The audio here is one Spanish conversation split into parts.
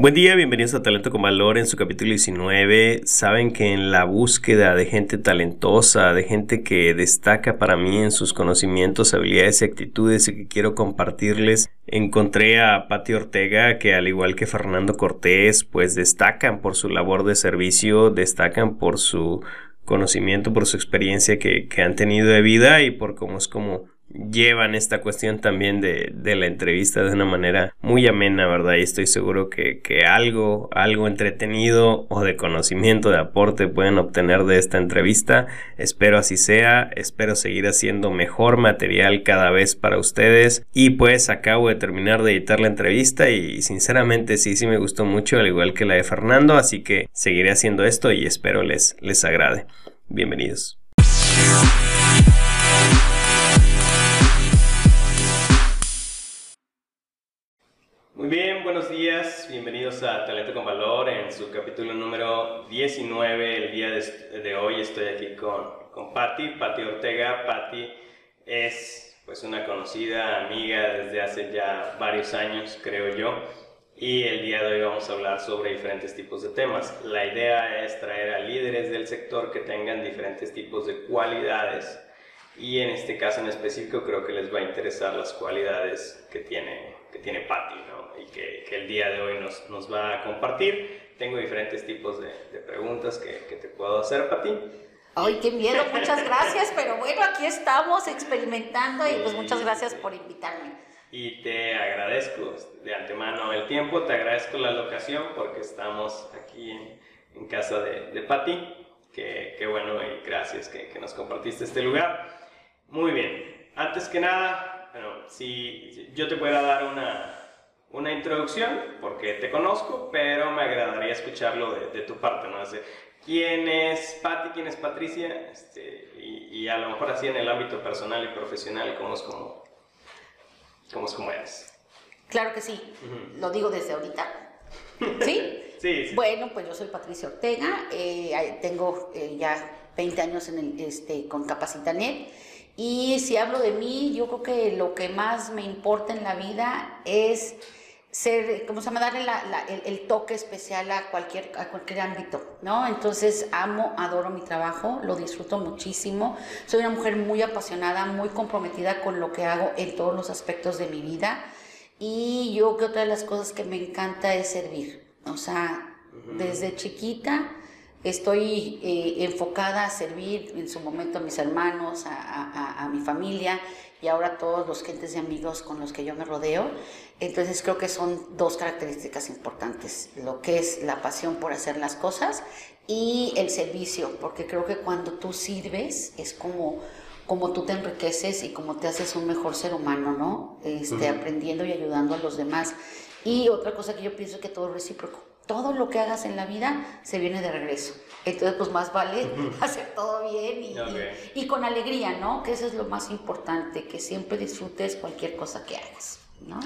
Buen día, bienvenidos a Talento con Valor en su capítulo 19. Saben que en la búsqueda de gente talentosa, de gente que destaca para mí en sus conocimientos, habilidades y actitudes y que quiero compartirles, encontré a Patti Ortega que al igual que Fernando Cortés, pues destacan por su labor de servicio, destacan por su conocimiento, por su experiencia que, que han tenido de vida y por cómo es como llevan esta cuestión también de, de, la entrevista de una manera muy amena, ¿verdad? Y estoy seguro que, que, algo, algo entretenido o de conocimiento, de aporte pueden obtener de esta entrevista. Espero así sea, espero seguir haciendo mejor material cada vez para ustedes. Y pues acabo de terminar de editar la entrevista y sinceramente sí, sí me gustó mucho, al igual que la de Fernando, así que seguiré haciendo esto y espero les, les agrade. Bienvenidos. Muy bien, buenos días, bienvenidos a Talento con Valor en su capítulo número 19. El día de, de hoy estoy aquí con, con Patti, Patti Ortega. Patti es pues una conocida amiga desde hace ya varios años, creo yo. Y el día de hoy vamos a hablar sobre diferentes tipos de temas. La idea es traer a líderes del sector que tengan diferentes tipos de cualidades y en este caso en específico creo que les va a interesar las cualidades que tiene, que tiene Patti, ¿no? Y que, que, el día de hoy nos, nos, va a compartir. Tengo diferentes tipos de, de preguntas que, que, te puedo hacer, Pati. Ay, qué miedo, muchas gracias, pero bueno, aquí estamos experimentando y pues muchas gracias por invitarme. Y te agradezco de antemano el tiempo, te agradezco la locación porque estamos aquí en, en casa de, de Pati, que, que, bueno y gracias que, que nos compartiste este lugar. Muy bien, antes que nada, bueno, si yo te pueda dar una, una introducción, porque te conozco, pero me agradaría escucharlo de, de tu parte, ¿no? Así, ¿Quién es Patti? ¿Quién es Patricia? Este, y, y, a lo mejor así en el ámbito personal y profesional, ¿cómo es como, cómo, es como eres? Claro que sí, uh -huh. lo digo desde ahorita. ¿Sí? sí, sí, Bueno, pues yo soy Patricia Ortega, eh, tengo eh, ya 20 años en el, este, con Capacitanet. Y si hablo de mí, yo creo que lo que más me importa en la vida es ser, ¿cómo se llama? Darle la, la, el, el, toque especial a cualquier, a cualquier ámbito, ¿no? Entonces amo, adoro mi trabajo, lo disfruto muchísimo. Soy una mujer muy apasionada, muy comprometida con lo que hago en todos los aspectos de mi vida. Y yo creo que otra de las cosas que me encanta es servir. O sea, uh -huh. desde chiquita estoy eh, enfocada a servir en su momento a mis hermanos, a, a, a, mi familia y ahora todos los gentes y amigos con los que yo me rodeo. Entonces creo que son dos características importantes, lo que es la pasión por hacer las cosas y el servicio, porque creo que cuando tú sirves es como, como tú te enriqueces y como te haces un mejor ser humano, ¿no? Este, uh -huh. Aprendiendo y ayudando a los demás. Y otra cosa que yo pienso es que todo es recíproco todo lo que hagas en la vida se viene de regreso. Entonces, pues más vale hacer todo bien y, okay. y, y, con alegría, ¿no? Que eso es lo más importante, que siempre disfrutes cualquier cosa que hagas, ¿no?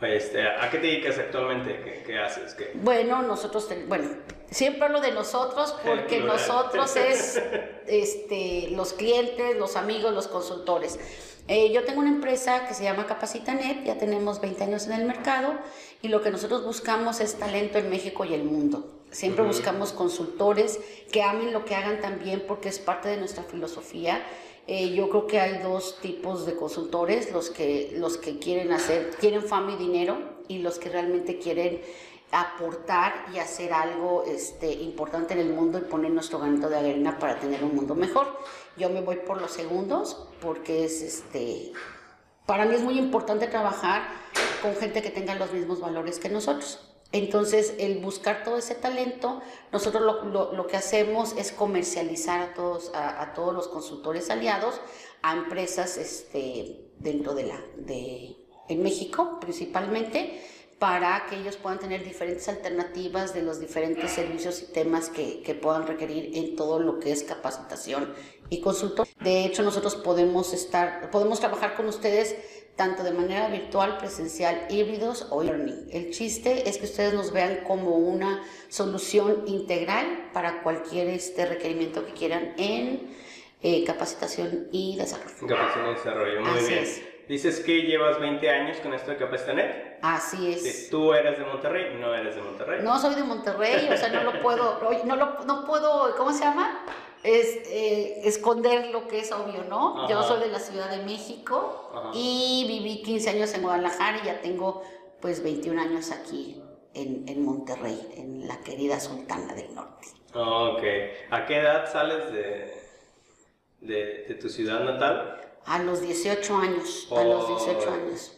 Este, ¿A qué te dedicas actualmente? ¿Qué, qué haces? ¿Qué? Bueno, nosotros, bueno, siempre hablo de nosotros porque nosotros es este, los clientes, los amigos, los consultores. Eh, yo tengo una empresa que se llama Capacitanet, ya tenemos 20 años en el mercado y lo que nosotros buscamos es talento en México y el mundo. Siempre uh -huh. buscamos consultores que amen lo que hagan también porque es parte de nuestra filosofía. Eh, yo creo que hay dos tipos de consultores, los que, los que quieren hacer, quieren fama y dinero y los que realmente quieren aportar y hacer algo este, importante en el mundo y poner nuestro granito de arena para tener un mundo mejor. Yo me voy por los segundos porque es este para mí es muy importante trabajar con gente que tenga los mismos valores que nosotros. Entonces, el buscar todo ese talento, nosotros lo, lo, que hacemos es comercializar a todos, a, a, todos los consultores aliados, a empresas este, dentro de la, de, en México principalmente, para que ellos puedan tener diferentes alternativas de los diferentes servicios y temas que, que puedan requerir en todo lo que es capacitación y consultor. De hecho, nosotros podemos estar, podemos trabajar con ustedes tanto de manera virtual, presencial, híbridos o learning. El chiste es que ustedes nos vean como una solución integral para cualquier este requerimiento que quieran en eh, capacitación y desarrollo. Capacitación y desarrollo, muy Así bien. Es. Dices que llevas 20 años con esto de Capestanet. Así es. ¿Tú eres de Monterrey? No eres de Monterrey. No soy de Monterrey, o sea, no lo puedo, no, lo, no puedo, ¿cómo se llama? Es, eh, esconder lo que es obvio, ¿no? Yo soy de la Ciudad de México y viví 15 años en Guadalajara y ya tengo pues 21 años aquí en, en Monterrey, en la querida Sultana del Norte. Ok. ¿A qué edad sales de, de, de tu ciudad natal? A los 18 años, a los 18 años.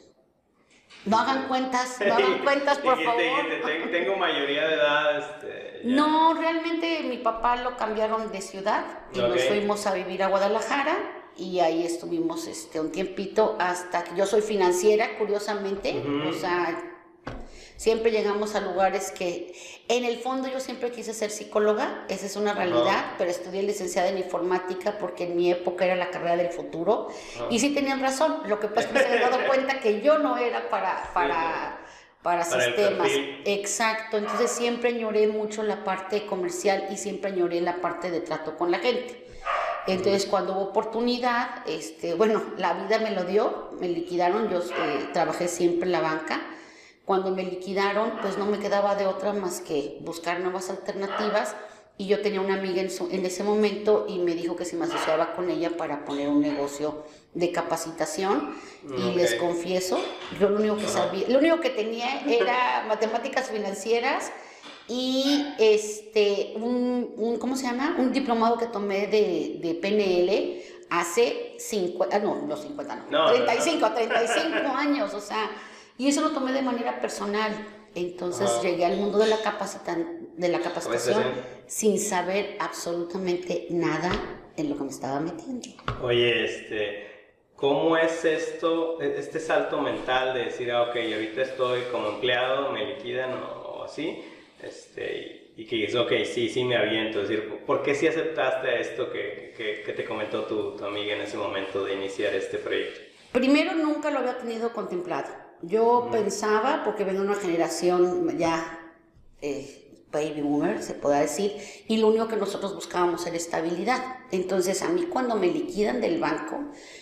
No hagan cuentas, no hagan cuentas, por favor. Tengo mayoría de edad. Este, no, realmente mi papá lo cambiaron de ciudad y nos fuimos a vivir a Guadalajara y ahí estuvimos este, un tiempito hasta que yo soy financiera, curiosamente, o sea, Siempre llegamos a lugares que, en el fondo yo siempre quise ser psicóloga, esa es una realidad, pero estudié licenciada en informática porque en mi época era la carrera del futuro. Y sí tenían razón, lo que pasa es que me he dado cuenta que yo no era para, para, para, sistemas. Exacto, entonces siempre añoré mucho la parte comercial y siempre añoré la parte de trato con la gente. Entonces, cuando hubo oportunidad, este, bueno, la vida me lo dio, me liquidaron, yo eh, trabajé siempre en la banca cuando me liquidaron, pues no me quedaba de otra más que buscar nuevas alternativas. Y yo tenía una amiga en, ese momento y me dijo que se me asociaba con ella para poner un negocio de capacitación. Y les confieso, yo lo único que sabía, lo único que tenía era matemáticas financieras y este un, ¿cómo se llama? un diplomado que tomé de, de PNL hace 50, ah, no, no 50 no, 35, 35 años, o sea, y eso lo tomé de manera personal. Entonces llegué al mundo de la, de la capacitación sin saber absolutamente nada en lo que me estaba metiendo. Oye, este, ¿cómo es esto, e-, este salto mental de decir, ah, ok, ahorita estoy como empleado, me liquidan o, así, este, y, que dices, ok, sí, sí me aviento, es decir, ¿por qué sí aceptaste esto que, que, que te comentó tu, tu amiga en ese momento de iniciar este proyecto? Primero, nunca lo había tenido contemplado yo pensaba, porque vengo de una generación ya eh, baby boomer, se puede decir, y lo único que nosotros buscábamos era estabilidad. Entonces a mí cuando me liquidan del banco,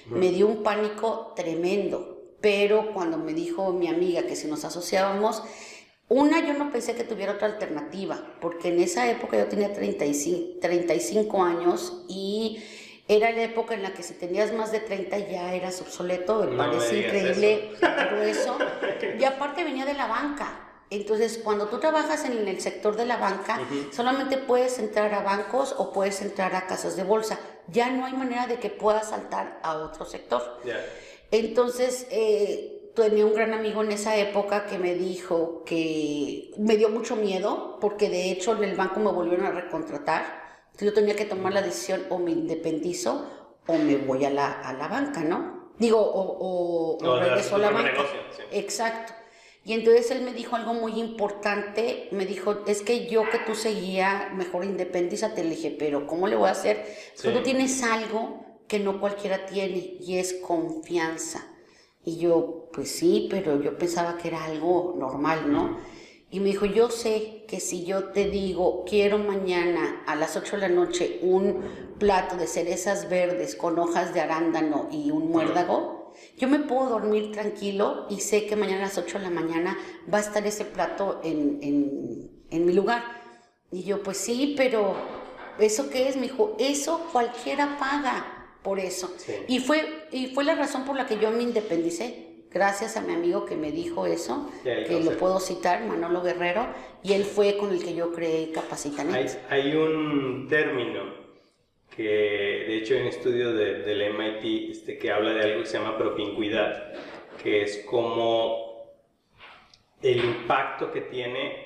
me dio un pánico tremendo, pero cuando me dijo mi amiga que si nos asociábamos, una, yo no pensé que tuviera otra alternativa, porque en esa época yo tenía 35, 35 años y era la época en la que si tenías más de 30 ya eras obsoleto, me parece increíble eso. Y aparte venía de la banca. Entonces, cuando tú trabajas en el sector de la banca, solamente puedes entrar a bancos o puedes entrar a casas de bolsa. Ya no hay manera de que puedas saltar a otro sector. Entonces, eh, tenía un gran amigo en esa época que me dijo que me dio mucho miedo, porque de hecho en el banco me volvieron a recontratar yo tenía que tomar la decisión o me independizo o me voy a la, a la banca, ¿no? Digo, o, o, regreso a la banca. Exacto. Y entonces él me dijo algo muy importante, me dijo, es que yo que tú seguía, mejor independízate, le dije, pero ¿cómo le voy a hacer? Sí. Tú tienes algo que no cualquiera tiene y es confianza. Y yo, pues sí, pero yo pensaba que era algo normal, ¿no? Y me dijo, yo sé que si yo te digo, quiero mañana a las 8 de la noche un plato de cerezas verdes con hojas de arándano y un muérdago, yo me puedo dormir tranquilo y sé que mañana a las 8 de la mañana va a estar ese plato en, en, en mi lugar. Y yo, pues sí, pero ¿eso qué es? Me dijo, eso cualquiera paga por eso. Y, fue, y fue la razón por la que yo me independicé gracias a mi amigo que me dijo eso, que lo puedo citar, Manolo Guerrero, y él fue con el que yo creé Capacitanet. Hay, hay un término que, de hecho, hay un estudio de, del MIT este, que habla de algo que se llama propincuidad, que es como el impacto que tiene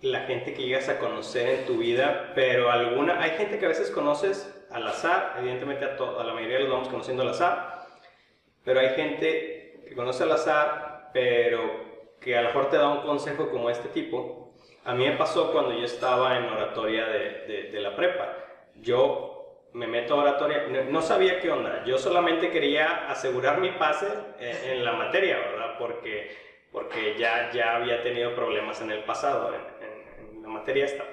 la gente que llegas a conocer en tu vida, pero alguna, hay gente que a veces conoces al azar, evidentemente a, a la mayoría los vamos conociendo al azar, pero hay gente que conoce al azar, pero que a lo mejor te da un consejo como este tipo. A mí me pasó cuando yo estaba en oratoria de, de, la prepa. Yo me meto a oratoria, no, sabía qué onda, yo solamente quería asegurar mi pase en, la materia, ¿verdad? Porque, porque ya, ya había tenido problemas en el pasado, en, en la materia esta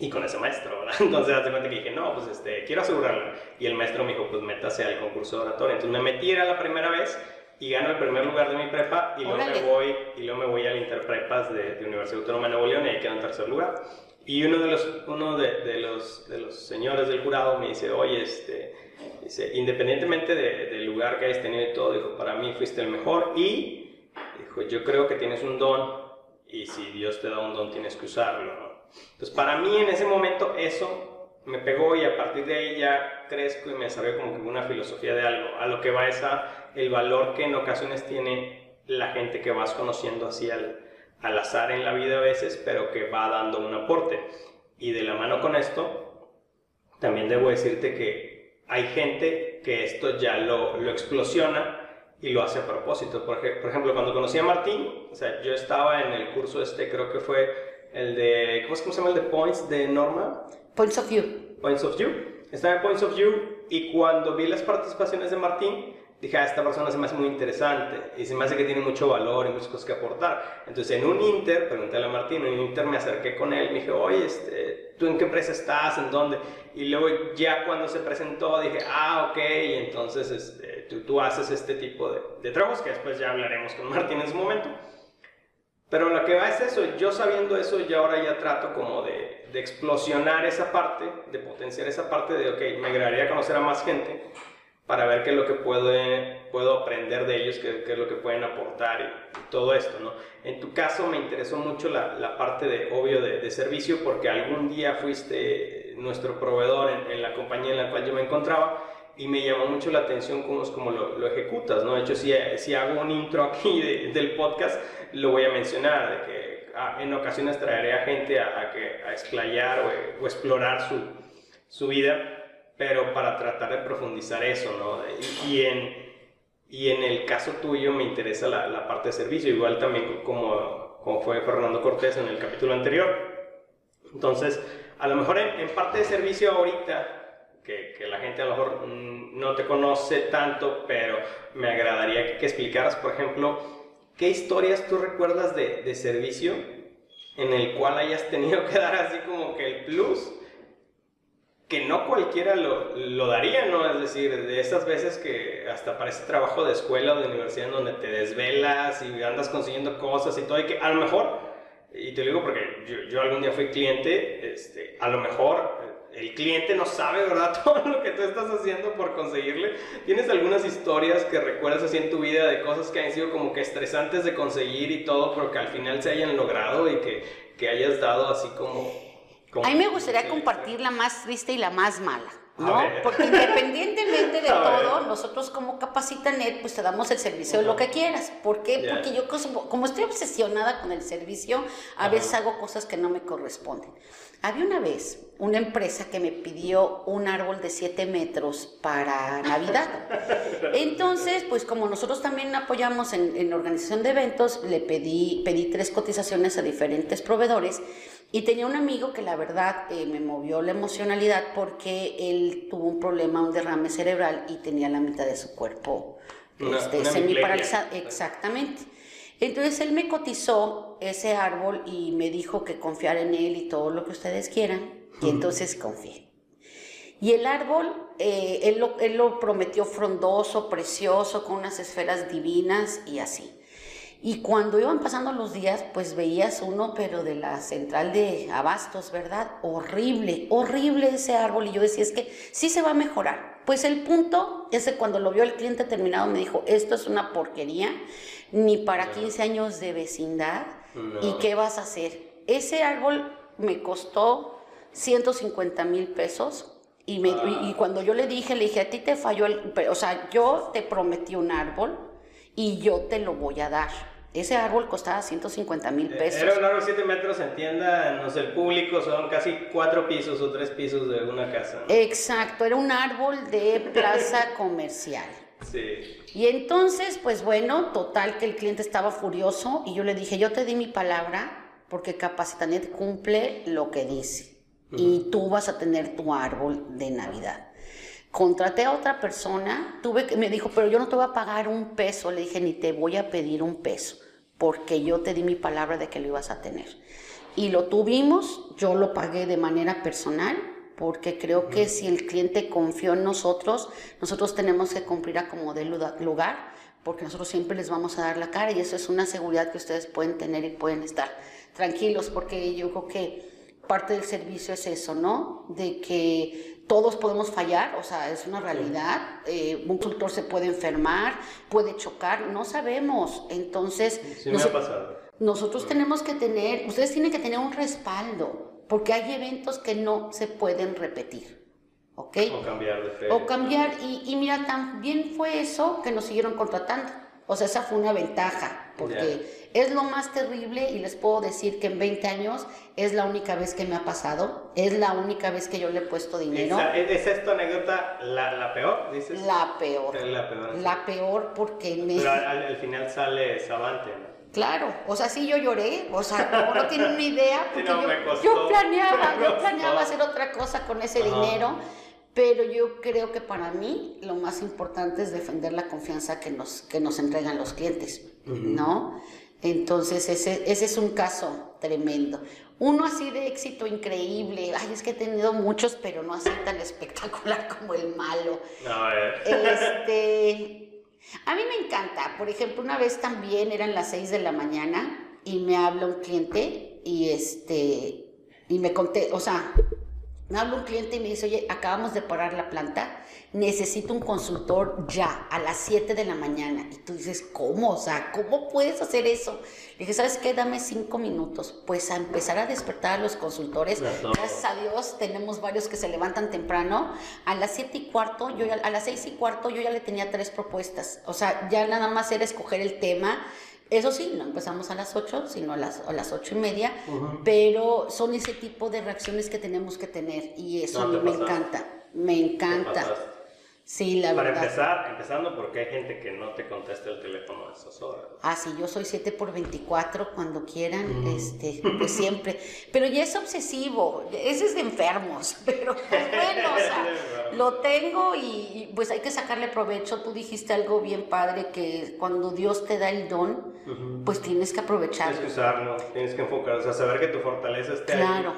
y con ese maestro, ¿verdad? Entonces, hace cuenta que dije, no, pues este, quiero asegurarla. Y el maestro me dijo, pues métase al concurso de oratoria. Entonces me metí, era la primera vez, y gano el primer lugar de mi prepa y luego me voy y luego me voy al Interprepas de, de Universidad Autónoma de Nuevo León y ahí quedo en tercer lugar. Y uno de los, uno de, de, los, de los señores del jurado me dice, oye, este, dice, independientemente del lugar que hayas tenido y todo, dijo, para mí fuiste el mejor y dijo, yo creo que tienes un don y si Dios te da un don tienes que usarlo. ¿no? Entonces para mí en ese momento eso me pegó y a partir de ahí ya crezco y me desarrollo como que una filosofía de algo, a lo que va esa, el valor que en ocasiones tiene la gente que vas conociendo así al al azar en la vida a veces, pero que va dando un aporte. Y de la mano con esto, también debo decirte que hay gente que esto ya lo, lo explosiona y lo hace a propósito. Por, por ejemplo, cuando conocí a Martín, o sea, yo estaba en el curso este, creo que fue el de, ¿cómo, se llama el de Points de Norma? Points of View. Points of View. Estaba en Points of View y cuando vi las participaciones de Martín, dije, ah, esta persona se me hace muy interesante y se me hace que tiene mucho valor y muchas cosas que aportar. Entonces, en un Inter, pregunté a Martín, en un Inter me acerqué con él, me dije, oye, este, ¿tú en qué empresa estás? ¿En dónde? Y luego ya cuando se presentó dije, ah, ok, y entonces este, tú, tú, haces este tipo de, de trabajos que después ya hablaremos con Martín en su momento. Pero lo que va es eso, yo sabiendo eso, ya ahora ya trato como de, de explosionar esa parte, de potenciar esa parte de, ok, me agradaría conocer a más gente para ver qué es lo que puedo, puedo aprender de ellos, qué, qué, es lo que pueden aportar y, todo esto, ¿no? En tu caso me interesó mucho la, la parte de, obvio, de, de, servicio porque algún día fuiste nuestro proveedor en, en, la compañía en la cual yo me encontraba y me llamó mucho la atención cómo, cómo lo, lo, ejecutas, ¿no? De hecho, si, si hago un intro aquí de, del podcast, lo voy a mencionar, de que ah, en ocasiones traeré a gente a, a, que, a explayar o, o explorar su, su vida pero para tratar de profundizar eso, ¿no? Y, en, y en el caso tuyo me interesa la, la parte de servicio, igual también como, como fue Fernando Cortés en el capítulo anterior. Entonces, a lo mejor en, en parte de servicio ahorita, que, la gente a lo mejor mm, no te conoce tanto, pero me agradaría que, que explicaras, por ejemplo, qué historias tú recuerdas de, de servicio en el cual hayas tenido que dar así como que el plus que no cualquiera lo, lo, daría, ¿no? Es decir, de esas veces que hasta parece trabajo de escuela o de universidad en donde te desvelas y andas consiguiendo cosas y todo, y que a lo mejor, y te lo digo porque yo, yo algún día fui cliente, este, a lo mejor el cliente no sabe, ¿verdad? Todo lo que tú estás haciendo por conseguirle. ¿Tienes algunas historias que recuerdas así en tu vida de cosas que han sido como que estresantes de conseguir y todo, pero que al final se hayan logrado y que, que hayas dado así como a mí me gustaría compartir la más triste y la más mala. ¿No? Porque independientemente de todo, nosotros como Capacitanet, pues te damos el servicio de lo que quieras. ¿Por qué? Yeah. Porque yo como estoy obsesionada con el servicio, a Ajá. veces hago cosas que no me corresponden. Había una vez una empresa que me pidió un árbol de 7 metros para Navidad. Entonces, pues como nosotros también apoyamos en, en organización de eventos, le pedí, pedí tres cotizaciones a diferentes proveedores y tenía un amigo que la verdad eh, me movió la emocionalidad porque él tuvo un problema, un derrame cerebral y tenía la mitad de su cuerpo este, semi paralizado. Exactamente. Entonces él me cotizó ese árbol y me dijo que confiar en él y todo lo que ustedes quieran. Y entonces confié. Y el árbol, eh, él, lo, él lo prometió frondoso, precioso, con unas esferas divinas y así. Y cuando iban pasando los días, pues veías uno, pero de la central de Abastos, ¿verdad? Horrible, horrible ese árbol. Y yo decía, es que sí se va a mejorar. Pues el punto es que cuando lo vio el cliente terminado me dijo, esto es una porquería, ni para 15 años de vecindad. No. ¿Y qué vas a hacer? Ese árbol me costó 150 mil pesos. Y, me, ah. y, cuando yo le dije, le dije, a ti te falló el... O sea, yo te prometí un árbol y yo te lo voy a dar. Ese árbol costaba 150 mil pesos. Era un árbol 7 metros, en tienda, no sé, el público son casi 4 pisos o 3 pisos de una casa. ¿no? Exacto, era un árbol de plaza comercial. Sí. Y entonces, pues bueno, total que el cliente estaba furioso y yo le dije, yo te di mi palabra porque Capacitanet cumple lo que dice. Uh -huh. Y tú vas a tener tu árbol de Navidad. Contraté a otra persona, tuve que, me dijo, pero yo no te voy a pagar un peso. Le dije, ni te voy a pedir un peso, porque yo te di mi palabra de que lo ibas a tener. Y lo tuvimos, yo lo pagué de manera personal, porque creo que si el cliente confió en nosotros, nosotros tenemos que cumplir a como de lugar, porque nosotros siempre les vamos a dar la cara y eso es una seguridad que ustedes pueden tener y pueden estar tranquilos, porque yo creo que parte del servicio es eso, ¿no? De que todos podemos fallar, o sea, es una realidad. Eh, un consultor se puede enfermar, puede chocar, no sabemos. Entonces, sí me ha pasado. nosotros tenemos que tener, ustedes tienen que tener un respaldo, porque hay eventos que no se pueden repetir. ¿Ok? O cambiar de fe. O cambiar, y, y mira, también fue eso que nos siguieron contratando. O sea, esa fue una ventaja, porque es lo más terrible y les puedo decir que en 20 años es la única vez que me ha pasado, es la única vez que yo le he puesto dinero. ¿Esa, ¿Es esta anécdota la, la, peor, dices? La peor. La peor. La peor porque me... Pero al, al final sale Savante, ¿no? Claro, o sea, sí yo lloré, o sea, como no tienen una idea, porque Sí, no, yo, me costó, yo planeaba, yo planeaba hacer otra cosa con ese Ajá. dinero, pero yo creo que para mí lo más importante es defender la confianza que nos, que nos entregan los clientes, ¿no? Entonces, ese, ese es un caso tremendo. Uno así de éxito increíble, ay, es que he tenido muchos, pero no así tan espectacular como el malo. No, ver. Este, a mí me encanta. Por ejemplo, una vez también eran las 6 de la mañana y me habla un cliente y este y me conté, o sea, me habla un cliente y me dice, oye, acabamos de parar la planta, necesito un consultor ya, a las 7 de la mañana. Y tú dices, ¿cómo? O sea, ¿cómo puedes hacer eso? Le dije, ¿sabes qué? Dame cinco minutos. Pues a empezar a despertar a los consultores. Gracias a Dios tenemos varios que se levantan temprano. A las 7 y cuarto, yo ya- a las 6 y cuarto yo ya le tenía tres propuestas. O sea, ya nada más era escoger el tema. Eso sí, no empezamos a las 8, sino a las, a las 8 y media, pero son ese tipo de reacciones que tenemos que tener y eso No, a mí me encanta, me encanta. Sí, la Para verdad. empezar, empezando porque hay gente que no te contesta el teléfono a esas horas. Ah, sí, yo soy 7 por 24 cuando quieran, Mm. este, pues siempre. Pero ya es obsesivo, ese es de enfermos, pero pues bueno, o sea, lo tengo y, y, pues hay que sacarle provecho. Tú dijiste algo bien padre que cuando Dios te da el don, pues tienes que Tienes aprovecharlo. que usarlo, tienes que enfocar, o sea, saber que tu fortaleza esté Claro.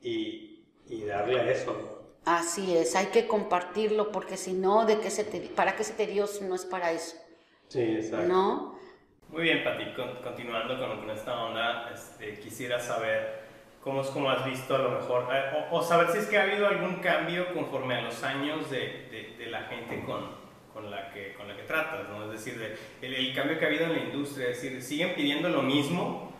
ahí y, y darle a eso. Así es, hay que compartirlo porque si no, ¿de qué se te, ¿para qué se te dio si no es para eso? Sí, exacto. ¿No? Muy bien, Pati, con- continuando con, con esta onda, este, quisiera saber cómo es como has visto a lo mejor, eh, o, o saber si es que ha habido algún cambio conforme a los años de, de- de la gente con, con, la que, con la que tratas, ¿no? Es decir, de- el, el cambio que ha habido en la industria, es decir, ¿siguen pidiendo lo mismo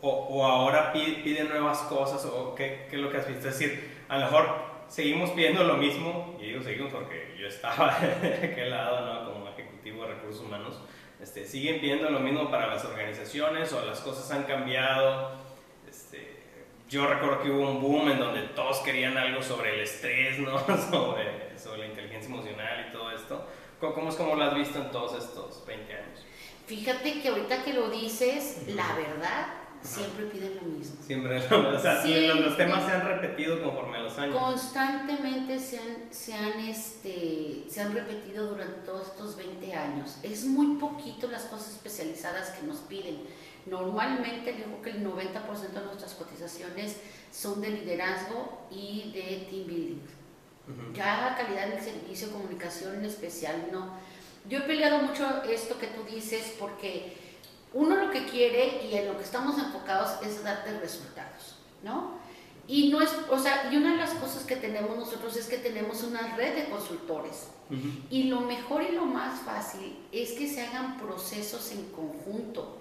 o, o ahora pi- piden nuevas cosas o qué, qué es lo que has visto? Es decir, a lo mejor seguimos pidiendo lo mismo, y digo seguimos porque yo estaba de aquel lado, ¿no? Como ejecutivo de recursos humanos, este, siguen pidiendo lo mismo para las organizaciones o las cosas han cambiado. Este, yo recuerdo que hubo un boom en donde todos querían algo sobre el estrés, ¿no? sobre, sobre la inteligencia emocional y todo esto. ¿Cómo, es como lo has visto en todos estos 20 años? Fíjate que ahorita que lo dices, la verdad, siempre piden lo mismo. Siempre, o sea, los, temas se han repetido conforme a los años. Constantemente se han, se, han, este, se han repetido durante todos estos 20 años. Es muy poquito las cosas especializadas que nos piden. Normalmente digo que el 90% de nuestras cotizaciones son de liderazgo y de team building. Ujú. Ya calidad del servicio, comunicación en especial, no. Yo he peleado mucho esto que tú dices porque uno lo que quiere y en lo que estamos enfocados es darte resultados, ¿no? Y no es, o sea, y una de las cosas que tenemos nosotros es que tenemos una red de consultores. Y lo mejor y lo más fácil es que se hagan procesos en conjunto,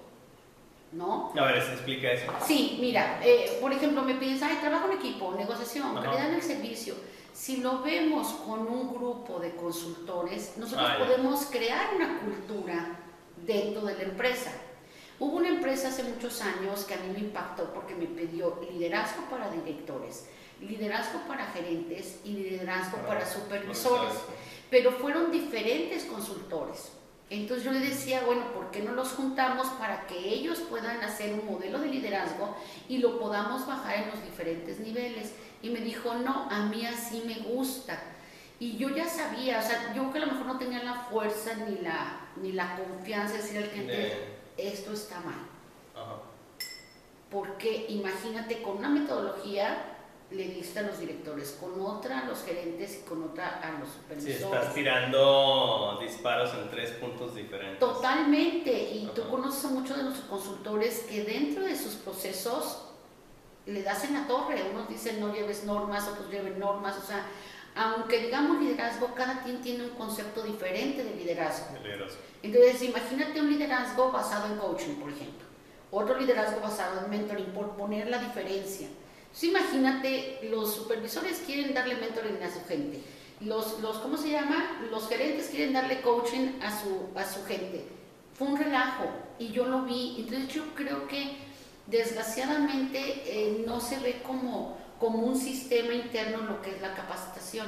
¿no? A ver, explica eso. Sí, mira, eh, por ejemplo, me pides, ay, trabajo en equipo, negociación, Ajá. calidad en el servicio. Si lo vemos con un grupo de consultores, nosotros Ah, podemos crear una cultura dentro de la empresa. Hubo una empresa hace muchos años que a mí me impactó porque me pidió liderazgo para directores, liderazgo para gerentes y liderazgo Para para supervisores, pero fueron diferentes consultores. Entonces yo le decía, bueno, ¿por qué no los juntamos para que ellos puedan hacer un modelo de liderazgo y lo podamos bajar en los diferentes niveles? Y me dijo, no, a mí así me gusta. Y yo ya sabía, o sea, yo que a lo mejor no tenía la fuerza ni la, ni la confianza de decir al cliente, esto está mal. Ajá. Porque imagínate con una metodología le diste a los directores, con otra a los gerentes y con otra a los supervisores. Sí, estás tirando disparos en tres puntos diferentes. Totalmente, y tú conoces a muchos de nuestros consultores que dentro de sus procesos le das en la torre. Unos dicen no lleves normas, otros lleven normas, o sea, aunque digamos liderazgo, cada quien tiene un concepto diferente de liderazgo. liderazgo. Entonces, imagínate un liderazgo basado en coaching, por ejemplo. Otro liderazgo basado en mentoring, por poner la diferencia. Entonces, imagínate, los supervisores quieren darle mentoring a su gente. Los, los, ¿cómo se llama? Los gerentes quieren darle coaching a su, a su gente. Fue un relajo y yo lo vi. Entonces, yo creo que desgraciadamente eh, no se ve como, como un sistema interno lo que es la capacitación.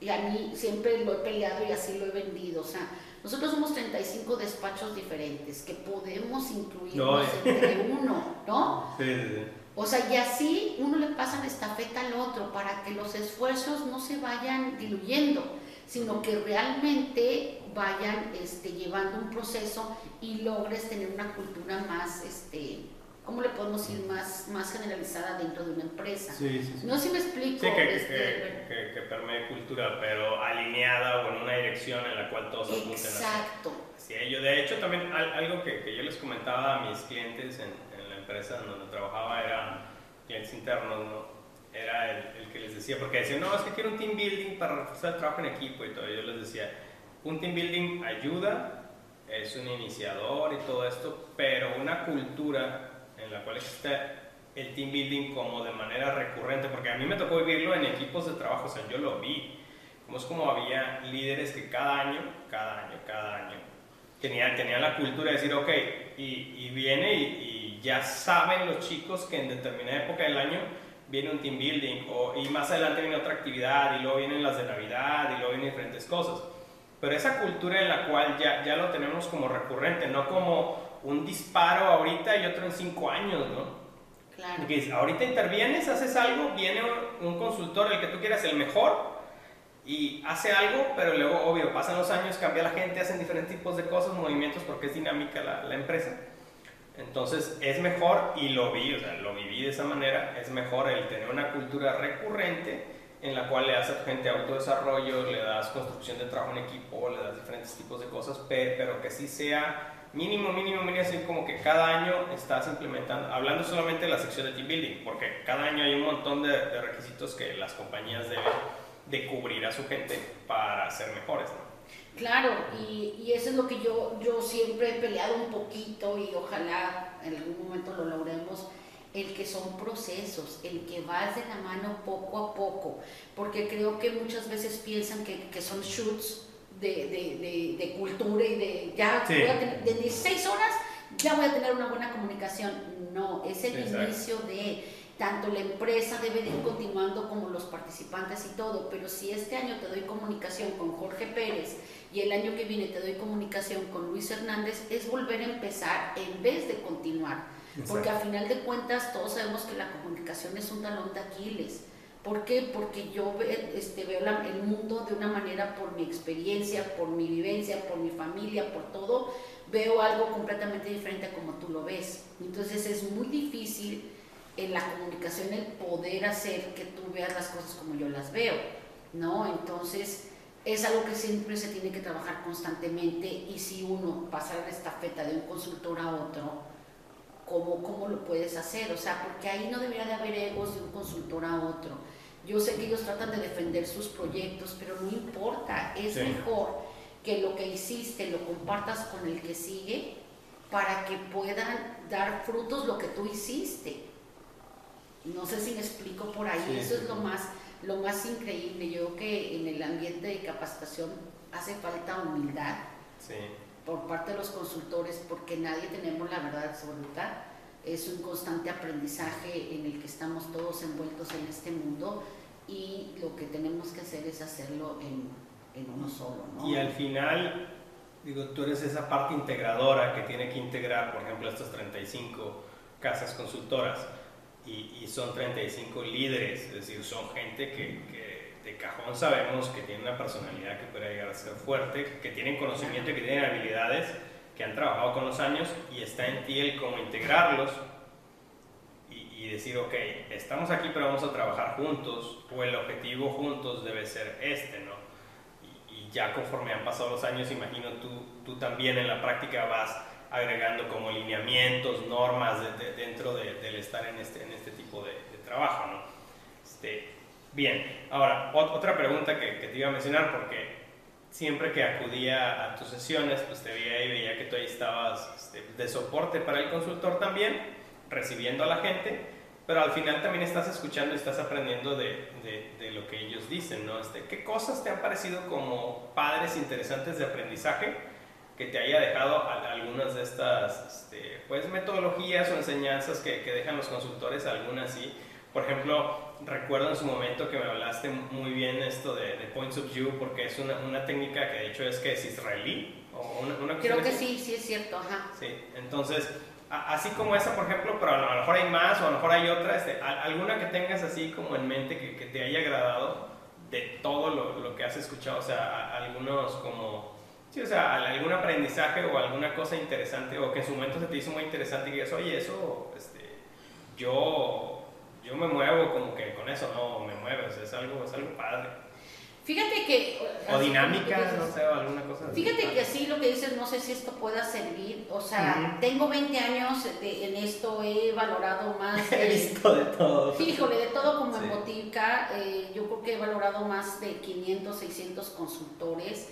Y a mí siempre lo he peleado y así lo he vendido. O sea, nosotros somos 35 despachos diferentes que podemos incluirnos entre uno, ¿no? Sí, sí, sí. O sea, y así uno le pasa la estafeta al otro para que los esfuerzos no se vayan diluyendo, sino que realmente vayan este, llevando un proceso y logres tener una cultura más este, ¿cómo le podemos ir más, más generalizada dentro de una empresa? Sí, sí, sí. No sé si me explico. Sí, que, este, que, que, que, permee cultura, pero alineada o en una dirección en la cual todos apunten Exacto. Sí, yo de hecho también algo que, que, yo les comentaba a mis clientes en, en, la empresa donde trabajaba era clientes internos, ¿no? Era el, el, que les decía, porque decían, no, es que quiero un team building para reforzar el trabajo en equipo y todo. Yo les decía, un team building ayuda, es un iniciador y todo esto, pero una cultura en la cual existe el team building como de manera recurrente, porque a mí me tocó vivirlo en equipos de trabajo, o sea, yo lo vi, como es como había líderes que cada año, cada año, cada año, tenían, tenían la cultura de decir, ok, y, y viene y, y, ya saben los chicos que en determinada época del año viene un team building, o, y más adelante viene otra actividad, y luego vienen las de Navidad, y luego vienen diferentes cosas. Pero esa cultura en la cual ya, ya lo tenemos como recurrente, no como un disparo ahorita y otro en cinco años, ¿no? Claro. Porque ahorita intervienes, haces algo, viene un, un, consultor, el que tú quieras, el mejor, y hace algo, pero luego, obvio, pasan los años, cambia la gente, hacen diferentes tipos de cosas, movimientos, porque es dinámica la, la empresa. Entonces, es mejor, y lo vi, o sea, lo viví de esa manera, es mejor el tener una cultura recurrente en la cual le das a tu gente autodesarrollo, le das construcción de trabajo en equipo, le das diferentes tipos de cosas, pero que sí sea mínimo, mínimo, mínimo, así como que cada año estás implementando, hablando solamente de la sección de team building, porque cada año hay un montón de, requisitos que las compañías deben de cubrir a su gente para ser mejores, ¿no? Claro, y, y, eso es lo que yo, yo siempre he peleado un poquito y ojalá en algún momento lo logremos, el que son procesos, el que vas de la mano poco a poco, porque creo que muchas veces piensan que, que son shoots de, de, de, de, cultura y de ya Sí. voy a tener, de 16 horas ya voy a tener una buena comunicación. No, es el Exacto. inicio de tanto la empresa debe de ir continuando como los participantes y todo, pero si este año te doy comunicación con Jorge Pérez y el año que viene te doy comunicación con Luis Hernández, es volver a empezar en vez de continuar. Porque a final de cuentas todos sabemos que la comunicación es un talón de Aquiles. ¿Por qué? Porque yo este, veo el mundo de una manera por mi experiencia, por mi vivencia, por mi familia, por todo, veo algo completamente diferente a como tú lo ves. Entonces es muy difícil en la comunicación el poder hacer que tú veas las cosas como yo las veo, ¿no? Entonces es algo que siempre se tiene que trabajar constantemente y si uno pasa la estafeta de un consultor a otro, ¿cómo, ¿cómo lo puedes hacer? O sea, porque ahí no debería de haber egos de un consultor a otro. Yo sé que ellos tratan de defender sus proyectos, pero no importa, es Sí. mejor que lo que hiciste lo compartas con el que sigue para que puedan dar frutos lo que tú hiciste. No sé si me explico por ahí, Sí, eso sí, es lo más, lo más increíble. Yo creo que en el ambiente de capacitación hace falta humildad por parte de los consultores porque nadie tenemos la verdad absoluta. Es un constante aprendizaje en el que estamos todos envueltos en este mundo y lo que tenemos que hacer es hacerlo en, en uno solo. Y al final, digo, tú eres esa parte integradora que tiene que integrar, por ejemplo, estas 35 casas consultoras y, y son 35 líderes, es decir, son gente que, que de cajón sabemos que tiene una personalidad que puede llegar a ser fuerte, que tienen conocimiento y que tienen habilidades, que han trabajado con los años y está en ti el cómo integrarlos y, y y decir, ok, estamos aquí pero vamos a trabajar juntos, o el objetivo juntos debe ser este, ¿no? Y, ya conforme han pasado los años, imagino tú, tú también en la práctica vas agregando como lineamientos, normas dentro del estar en este, en este tipo de, trabajo, ¿no? Este, bien, ahora, otra pregunta que, que, te iba a mencionar, porque siempre que acudía a tus sesiones, pues te veía y veía que tú ahí estabas este, de soporte para el consultor también, recibiendo a la gente, pero al final también estás escuchando y estás aprendiendo de, de, lo que ellos dicen, ¿no? Este, ¿Qué cosas te han parecido como padres interesantes de aprendizaje que te haya dejado algunas de estas este, pues, metodologías o enseñanzas que, que dejan los consultores, algunas sí? Por ejemplo, recuerdo en su momento que me hablaste muy bien esto de, de Points of View, porque es una, una, técnica que de hecho es que es israelí. O una, una Creo que sí, sí es cierto, ajá. Sí, entonces así como esa, por ejemplo, pero a lo mejor hay más o a lo mejor hay otra, este, alguna que tengas así como en mente que, que te haya agradado de todo lo, lo, que has escuchado, o sea, algunos como, sí, o sea, algún aprendizaje o alguna cosa interesante o que en su momento se te hizo muy interesante y digas, oye, eso, este, yo, yo me muevo como que con eso, no, me muevo, es algo, es algo padre. Fíjate que... O dinámica, no sé, o alguna cosa. Fíjate que así lo que dices, no sé si esto pueda servir. O sea, tengo 20 años en esto, he valorado más... he visto de todo. Híjole, de todo como en botica. Eh, yo creo que he valorado más de 500, 600 consultores.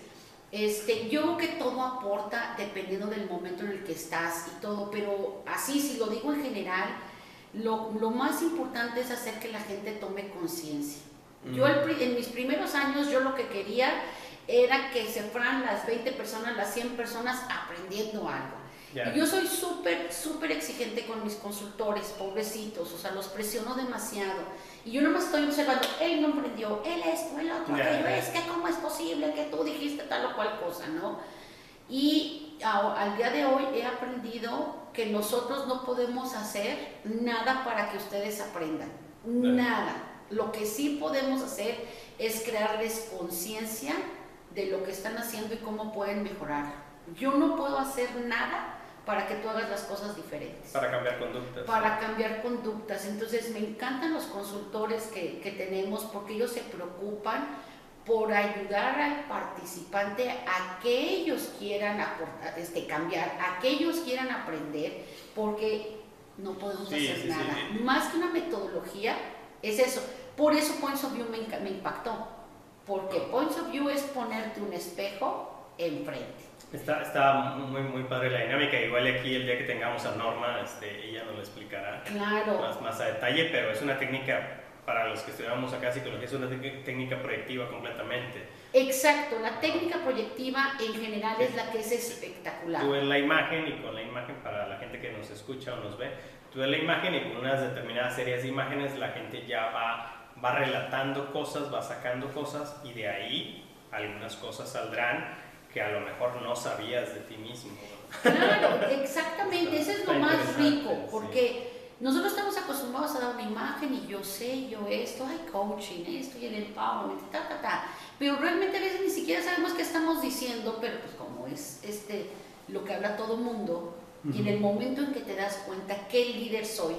Este, yo creo que todo aporta dependiendo del momento en el que estás y todo, pero así, si lo digo en general, lo, lo más importante es hacer que la gente tome conciencia yo en mis primeros años yo lo que quería era que se fueran las 20 personas, las 100 personas aprendiendo algo. Y yo soy súper, súper exigente con mis consultores, pobrecitos, o sea, los presiono demasiado. Y yo no me estoy observando, él no aprendió, él esto, él otro, aquello, es que cómo es posible que tú dijiste tal o cual cosa, ¿no? Y al día de hoy he aprendido que nosotros no podemos hacer nada para que ustedes aprendan, nada lo que sí podemos hacer es crearles conciencia de lo que están haciendo y cómo pueden mejorar. Yo no puedo hacer nada para que tú hagas las cosas diferentes. Para cambiar conductas. Para cambiar conductas. Entonces me encantan los consultores que, que tenemos porque ellos se preocupan por ayudar al participante a que ellos quieran aportar, este, cambiar, a que ellos quieran aprender, porque no podemos hacer nada. Más que una metodología, es eso. Por eso Points of View me, me impactó, porque Points of View es ponerte un espejo enfrente. Está, está muy, muy padre la dinámica. Igual aquí el día que tengamos a Norma, este, ella nos lo explicará claro. más, más a detalle, pero es una técnica, para los que estudiamos acá psicología, es una técnica proyectiva completamente. Exacto, la técnica proyectiva en general es la que es espectacular. Tú ves la imagen y con la imagen, para la gente que nos escucha o nos ve, tú ves la imagen y con unas determinadas series de imágenes la gente ya va va relatando cosas, va sacando cosas y de ahí algunas cosas saldrán que a lo mejor no sabías de ti mismo. Claro, exactamente, eso es lo más rico, porque nosotros estamos acostumbrados a dar una imagen y yo sé, yo esto, hay coaching, esto y el empowerment, ta, ta, ta, pero realmente a veces ni siquiera sabemos qué estamos diciendo, pero pues como es este, lo que habla todo mundo, y en el momento en que te das cuenta qué líder soy,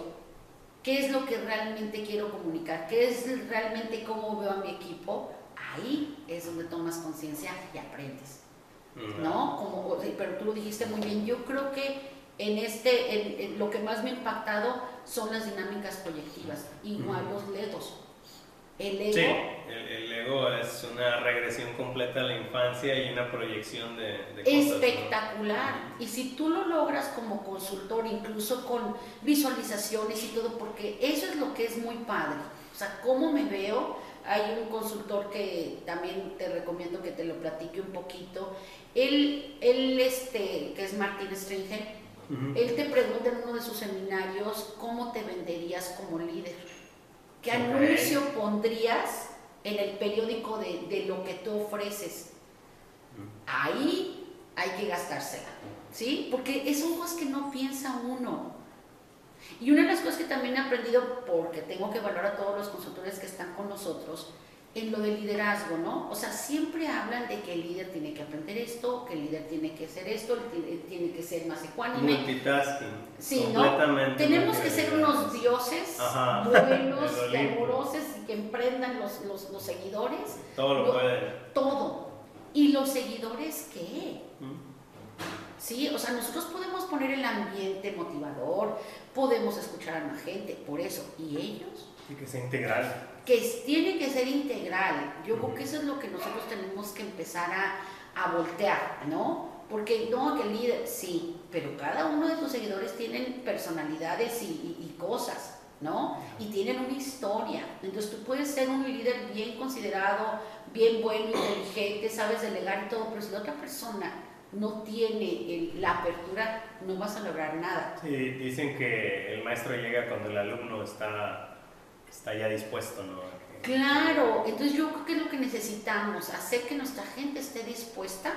qué es lo que realmente quiero comunicar, qué es realmente cómo veo a mi equipo, ahí es donde tomas conciencia y aprendes. ¿No? Como, pero tú lo dijiste muy bien, yo creo que en este, en, lo que más me ha impactado son las dinámicas proyectivas, igual los ledos. El ego. Sí, el, ego es una regresión completa a la infancia y una proyección de, de cosas, Espectacular. Y si tú lo logras como consultor, incluso con visualizaciones y todo, porque eso es lo que es muy padre. O sea, cómo me veo. Hay un consultor que también te recomiendo que te lo platique un poquito. Él, él este, que es Martín Stringer, él te pregunta en uno de sus seminarios cómo te venderías como líder ¿Qué anuncio pondrías en el periódico de, de, lo que tú ofreces? Ahí hay que gastársela, ¿sí? Porque son cosas que no piensa uno. Y una de las cosas que también he aprendido, porque tengo que valorar a todos los consultores que están con nosotros, en lo del liderazgo, ¿no? O sea, siempre hablan de que el líder tiene que aprender esto, que el líder tiene que hacer esto, tiene que ser más ecuánime. Multitasking. Sí, ¿no? Tenemos que ser unos dioses buenos y amorosos y que emprendan los, los, los seguidores. Todo lo, puede. Todo. ¿Y los seguidores qué? Sí, o sea, nosotros podemos poner el ambiente motivador, podemos escuchar a la gente, por eso. ¿Y ellos? Y que sea integral que tiene que ser integral. Yo creo que eso es lo que nosotros tenemos que empezar a, a voltear, ¿no? Porque no, que el líder, sí, pero cada uno de tus seguidores tienen personalidades y, y, cosas, ¿no? Y tienen una historia. Entonces tú puedes ser un líder bien considerado, bien bueno, inteligente, sabes delegar y todo, pero si la otra persona no tiene la apertura, no vas a lograr nada. Sí, dicen que el maestro llega cuando el alumno está está ya dispuesto, ¿no? Claro, entonces yo creo que lo que necesitamos, hacer que nuestra gente esté dispuesta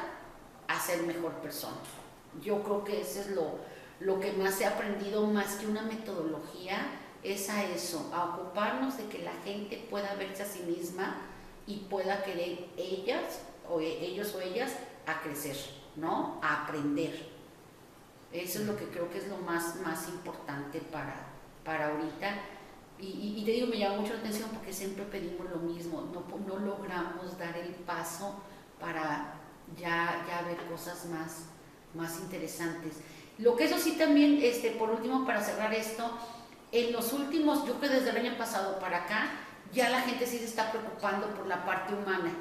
a ser mejor persona. Yo creo que eso es lo, lo que más he aprendido, más que una metodología, es a eso, a ocuparnos de que la gente pueda verse a sí misma y pueda querer ellas o e, ellos o ellas a crecer, ¿no? A aprender. Eso es lo que creo que es lo más, más importante para, para ahorita y, te digo, me llama mucho la atención porque siempre pedimos lo mismo, no, no logramos dar el paso para ya, ya ver cosas más, más interesantes. Lo que eso sí también, este, por último, para cerrar esto, en los últimos, yo creo que desde el año pasado para acá, ya la gente sí se está preocupando por la parte humana.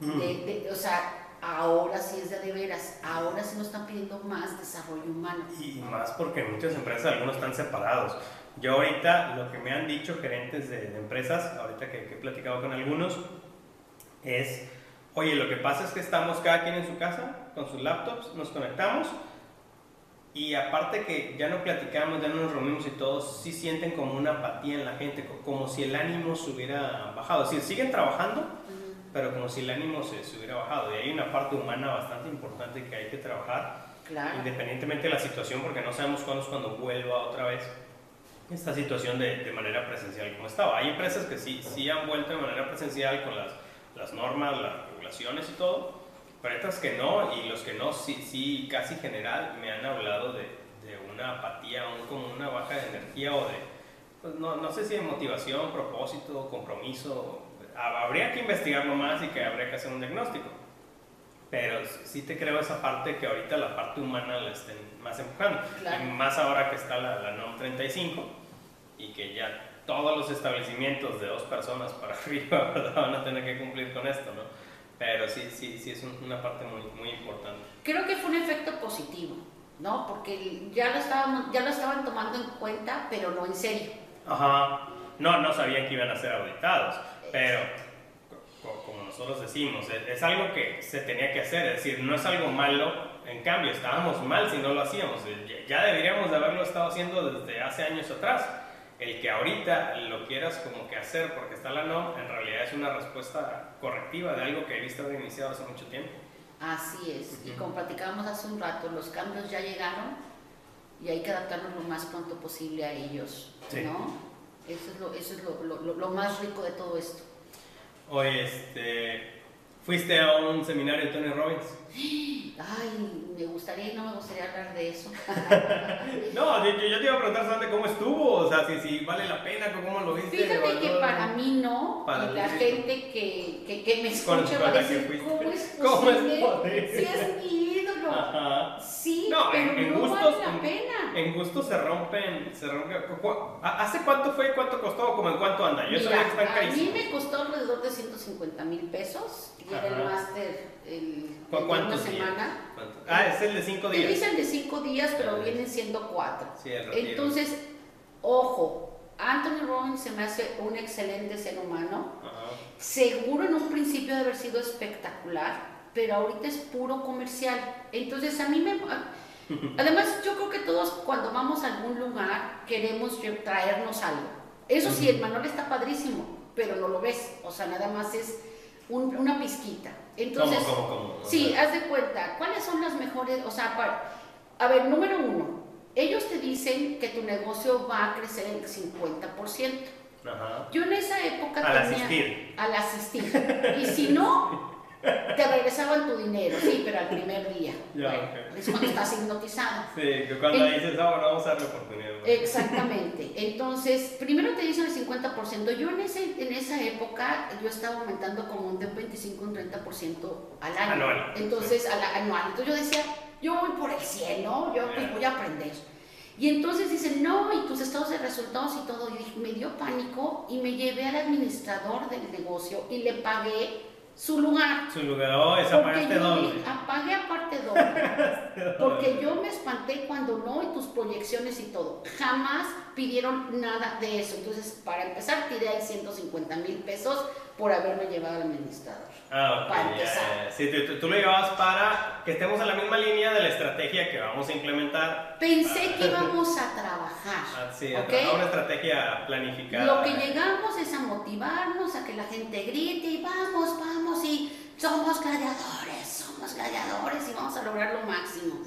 Mm. De, o sea, ahora sí es de, de veras, ahora sí nos están pidiendo más desarrollo humano. Y más porque muchas empresas algunos están separados. Yo ahorita lo que me han dicho gerentes de, empresas, ahorita que, he platicado con algunos, es, oye, lo que pasa es que estamos cada quien en su casa con sus laptops, nos conectamos y aparte que ya no platicamos, ya no nos reunimos y todos sí sienten como una apatía en la gente, como si el ánimo se hubiera bajado. Es decir, siguen trabajando, pero como si el ánimo se, se, hubiera bajado. Y hay una parte humana bastante importante que hay que trabajar, independientemente de la situación, porque no sabemos cuándo es cuando vuelva otra vez esta situación de, de, manera presencial como estaba. Hay empresas que sí, sí han vuelto de manera presencial con las, las normas, las regulaciones y todo, pero otras que no, y los que no, sí, sí casi general me han hablado de, de una apatía, un, como una baja de energía o de, pues no, no sé si de motivación, propósito, compromiso. Habría que investigarlo más y que habría que hacer un diagnóstico. Pero sí te creo esa parte que ahorita la parte humana la estén más empujando. Y más ahora que está la, la NOM 35, y que ya todos los establecimientos de dos personas para arriba van a tener que cumplir con esto, ¿no? Pero sí, sí, sí es una parte muy, muy importante. Creo que fue un efecto positivo, ¿no? Porque ya lo, estaban, ya lo estaban tomando en cuenta, pero no en serio. Ajá. No, no sabían que iban a ser auditados, pero como nosotros decimos, es, algo que se tenía que hacer, es decir, no es algo malo, en cambio, estábamos mal si no lo hacíamos, ya deberíamos de haberlo estado haciendo desde hace años atrás el que ahorita lo quieras como que hacer porque está la no, en realidad es una respuesta correctiva de algo que visto haber iniciado hace mucho tiempo. Así es, y como platicábamos hace un rato, los cambios ya llegaron y hay que adaptarnos lo más pronto posible a ellos, ¿no? Eso es, lo, eso es lo, lo, lo, más rico de todo esto. Oye, este, ¿Fuiste a un seminario de Tony Robbins? Ay, me gustaría y no me gustaría hablar de eso. no, yo, yo, te iba a preguntar solamente cómo estuvo, o sea, si, si vale la pena, cómo lo viste. Fíjate que para mí no, y la gente que, que, que, me escucha va a decir, ¿cómo es posible? ¿Cómo es posible? Si es mi. Ajá. Sí, no, pero en, no gustos, vale la pena. En, gusto se rompen, se rompen. ¿Hace cuánto fue cuánto costó? ¿Cómo en cuánto anda? Yo Mira, que están. A mí me costó alrededor de 150 mil pesos y era el máster el, una semana. Ah, es el de 5 días. Te dicen de 5 días, pero vienen siendo 4. Sí, Entonces, ojo, Anthony Robbins se me hace un excelente ser humano. Seguro en un principio de haber sido espectacular, pero ahorita es puro comercial. Entonces a mí me... Además, yo creo que todos cuando vamos a algún lugar queremos traernos algo. Eso sí, el manual está padrísimo, pero no lo ves. O sea, nada más es una pizquita. Entonces, ¿Cómo, cómo, sí, haz de cuenta, ¿cuáles son las mejores? O sea, a ver, número uno, ellos te dicen que tu negocio va a crecer el 50%. Yo en esa época al tenía... Asistir. Al asistir. Y si no, te regresaban tu dinero, sí, pero al primer día. Es cuando estás hipnotizado. Sí, que cuando dices, ah, bueno, vamos a darle oportunidad. Exactamente. Entonces, primero te dicen el 50%. Yo en, ese, en esa época, yo estaba aumentando como de un 25 un 30% al año. Anual. Entonces, anual. Entonces yo decía, yo voy por el cielo, yo pues, voy a aprender. Y entonces dicen, no, y tus estados de resultados y todo. Y me dio pánico y me llevé al administrador del negocio y le pagué su lugar. Su lugar, oh, esa parte doble. Apagué aparte doble. porque yo me espanté cuando no, y tus proyecciones y todo. Jamás pidieron nada de eso. Entonces, para empezar, tiré ahí 150 mil pesos por haberme llevado al administrador. Ah, ok. Para empezar. Sí, tú, lo llevabas para que estemos en la misma línea de la estrategia que vamos a implementar. Pensé que íbamos a trabajar. Ah, sí, a trabajar una estrategia planificada. Lo que llegamos es a motivarnos, a que la gente grite y vamos, vamos y somos gladiadores, somos gladiadores y vamos a lograr lo máximo.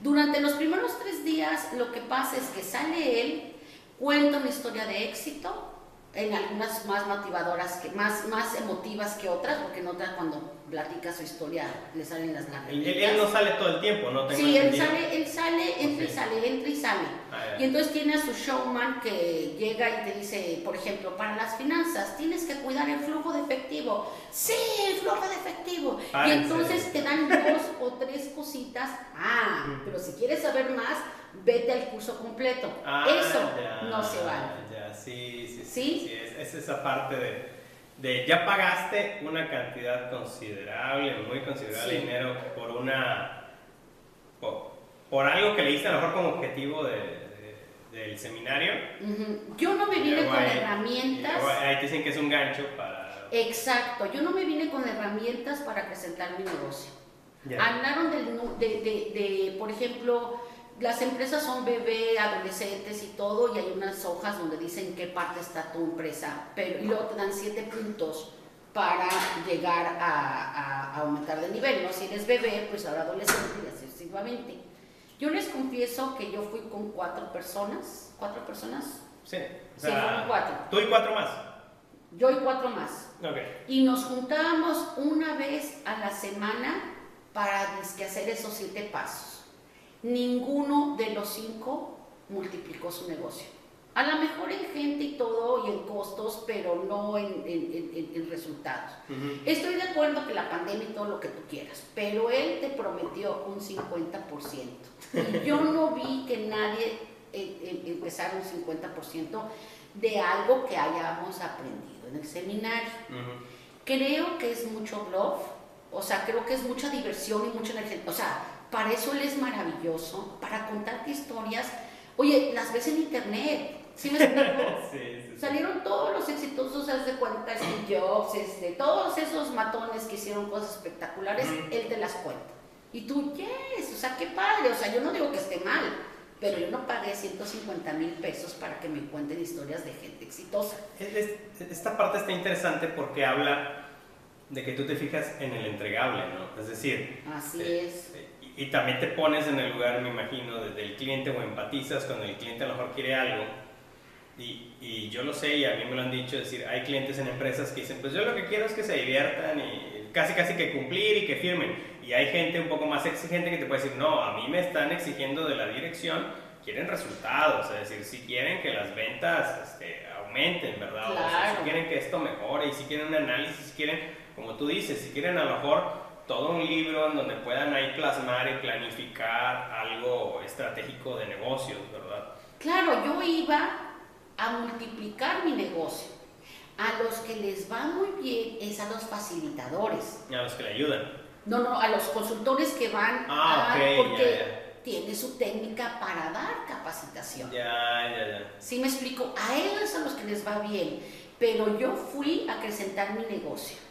Durante los primeros tres días lo que pasa es que sale él, cuenta una historia de éxito, en algunas más motivadoras, que, más, más emotivas que otras, porque en otras cuando platica su historia le salen las lágrimas. Él, no sale todo el tiempo, ¿no? sí, él sale, él sale, entra y sale, entra y sale. Ah, y entonces tiene a su showman que llega y te dice, por ejemplo, para las finanzas tienes que cuidar el flujo de efectivo. Sí, el flujo de efectivo. Ah, y entonces te dan dos o tres cositas. Ah, pero si quieres saber más, vete al curso completo. Ah, Eso no se vale. Sí, sí, sí. es, esa parte de, de, ya pagaste una cantidad considerable, muy considerable de dinero por una. Por, algo que le diste a lo mejor como objetivo de, del seminario. Yo no me vine con herramientas. ahí dicen que es un gancho para. Exacto, yo no me vine con herramientas para presentar mi negocio. Hablaron de, de, por ejemplo, las empresas son bebé, adolescentes y todo, y hay unas hojas donde dicen qué parte está tu empresa, pero y luego te dan siete puntos para llegar a, aumentar de nivel, ¿no? Si eres bebé, pues ahora adolescente y así sucesivamente. Yo les confieso que yo fui con cuatro personas, ¿cuatro personas? Sí, sí, cuatro. ¿Tú y cuatro más? Yo y cuatro más. Okay. Y nos juntábamos una vez a la semana para hacer esos siete pasos ninguno de los cinco multiplicó su negocio. A lo mejor en gente y todo y en costos, pero no en, resultados. Estoy de acuerdo que la pandemia y todo lo que tú quieras, pero él te prometió un 50%. Y yo no vi que nadie eh, eh, empezara un 50% de algo que hayamos aprendido en el seminario. Creo que es mucho bluff, o sea, creo que es mucha diversión y mucha energía. O sea, para eso él es maravilloso, para contarte historias. Oye, las ves en internet, ¿sí me sí, Salieron todos los exitosos, haz de cuenta, Steve Jobs, este, todos esos matones que hicieron cosas espectaculares, él te las cuenta. Y tú, yes, o sea, qué padre, o sea, yo no digo que esté mal, pero yo no pagué 150 mil pesos para que me cuenten historias de gente exitosa. Esta parte está interesante porque habla de que tú te fijas en el entregable, ¿no? Es decir, así es eh, y también te pones en el lugar, me imagino, del cliente o empatizas cuando el cliente a lo mejor quiere algo. Y, y, yo lo sé y a mí me lo han dicho, es decir, hay clientes en empresas que dicen, pues yo lo que quiero es que se diviertan y casi casi que cumplir y que firmen. Y hay gente un poco más exigente que te puede decir, no, a mí me están exigiendo de la dirección, quieren resultados, es decir, si quieren que las ventas este, aumenten, ¿verdad? O si quieren que esto mejore y si quieren un análisis, si quieren, como tú dices, si quieren a lo mejor todo un libro en donde puedan ahí plasmar y planificar algo estratégico de negocios, ¿verdad? Claro, yo iba a multiplicar mi negocio. A los que les va muy bien es a los facilitadores. A los que le ayudan. No, no, a los consultores que van ah, a, porque tiene su técnica para dar capacitación. Ya, ya, ya. Sí me explico, a ellos a los que les va bien, pero yo fui a acrecentar mi negocio.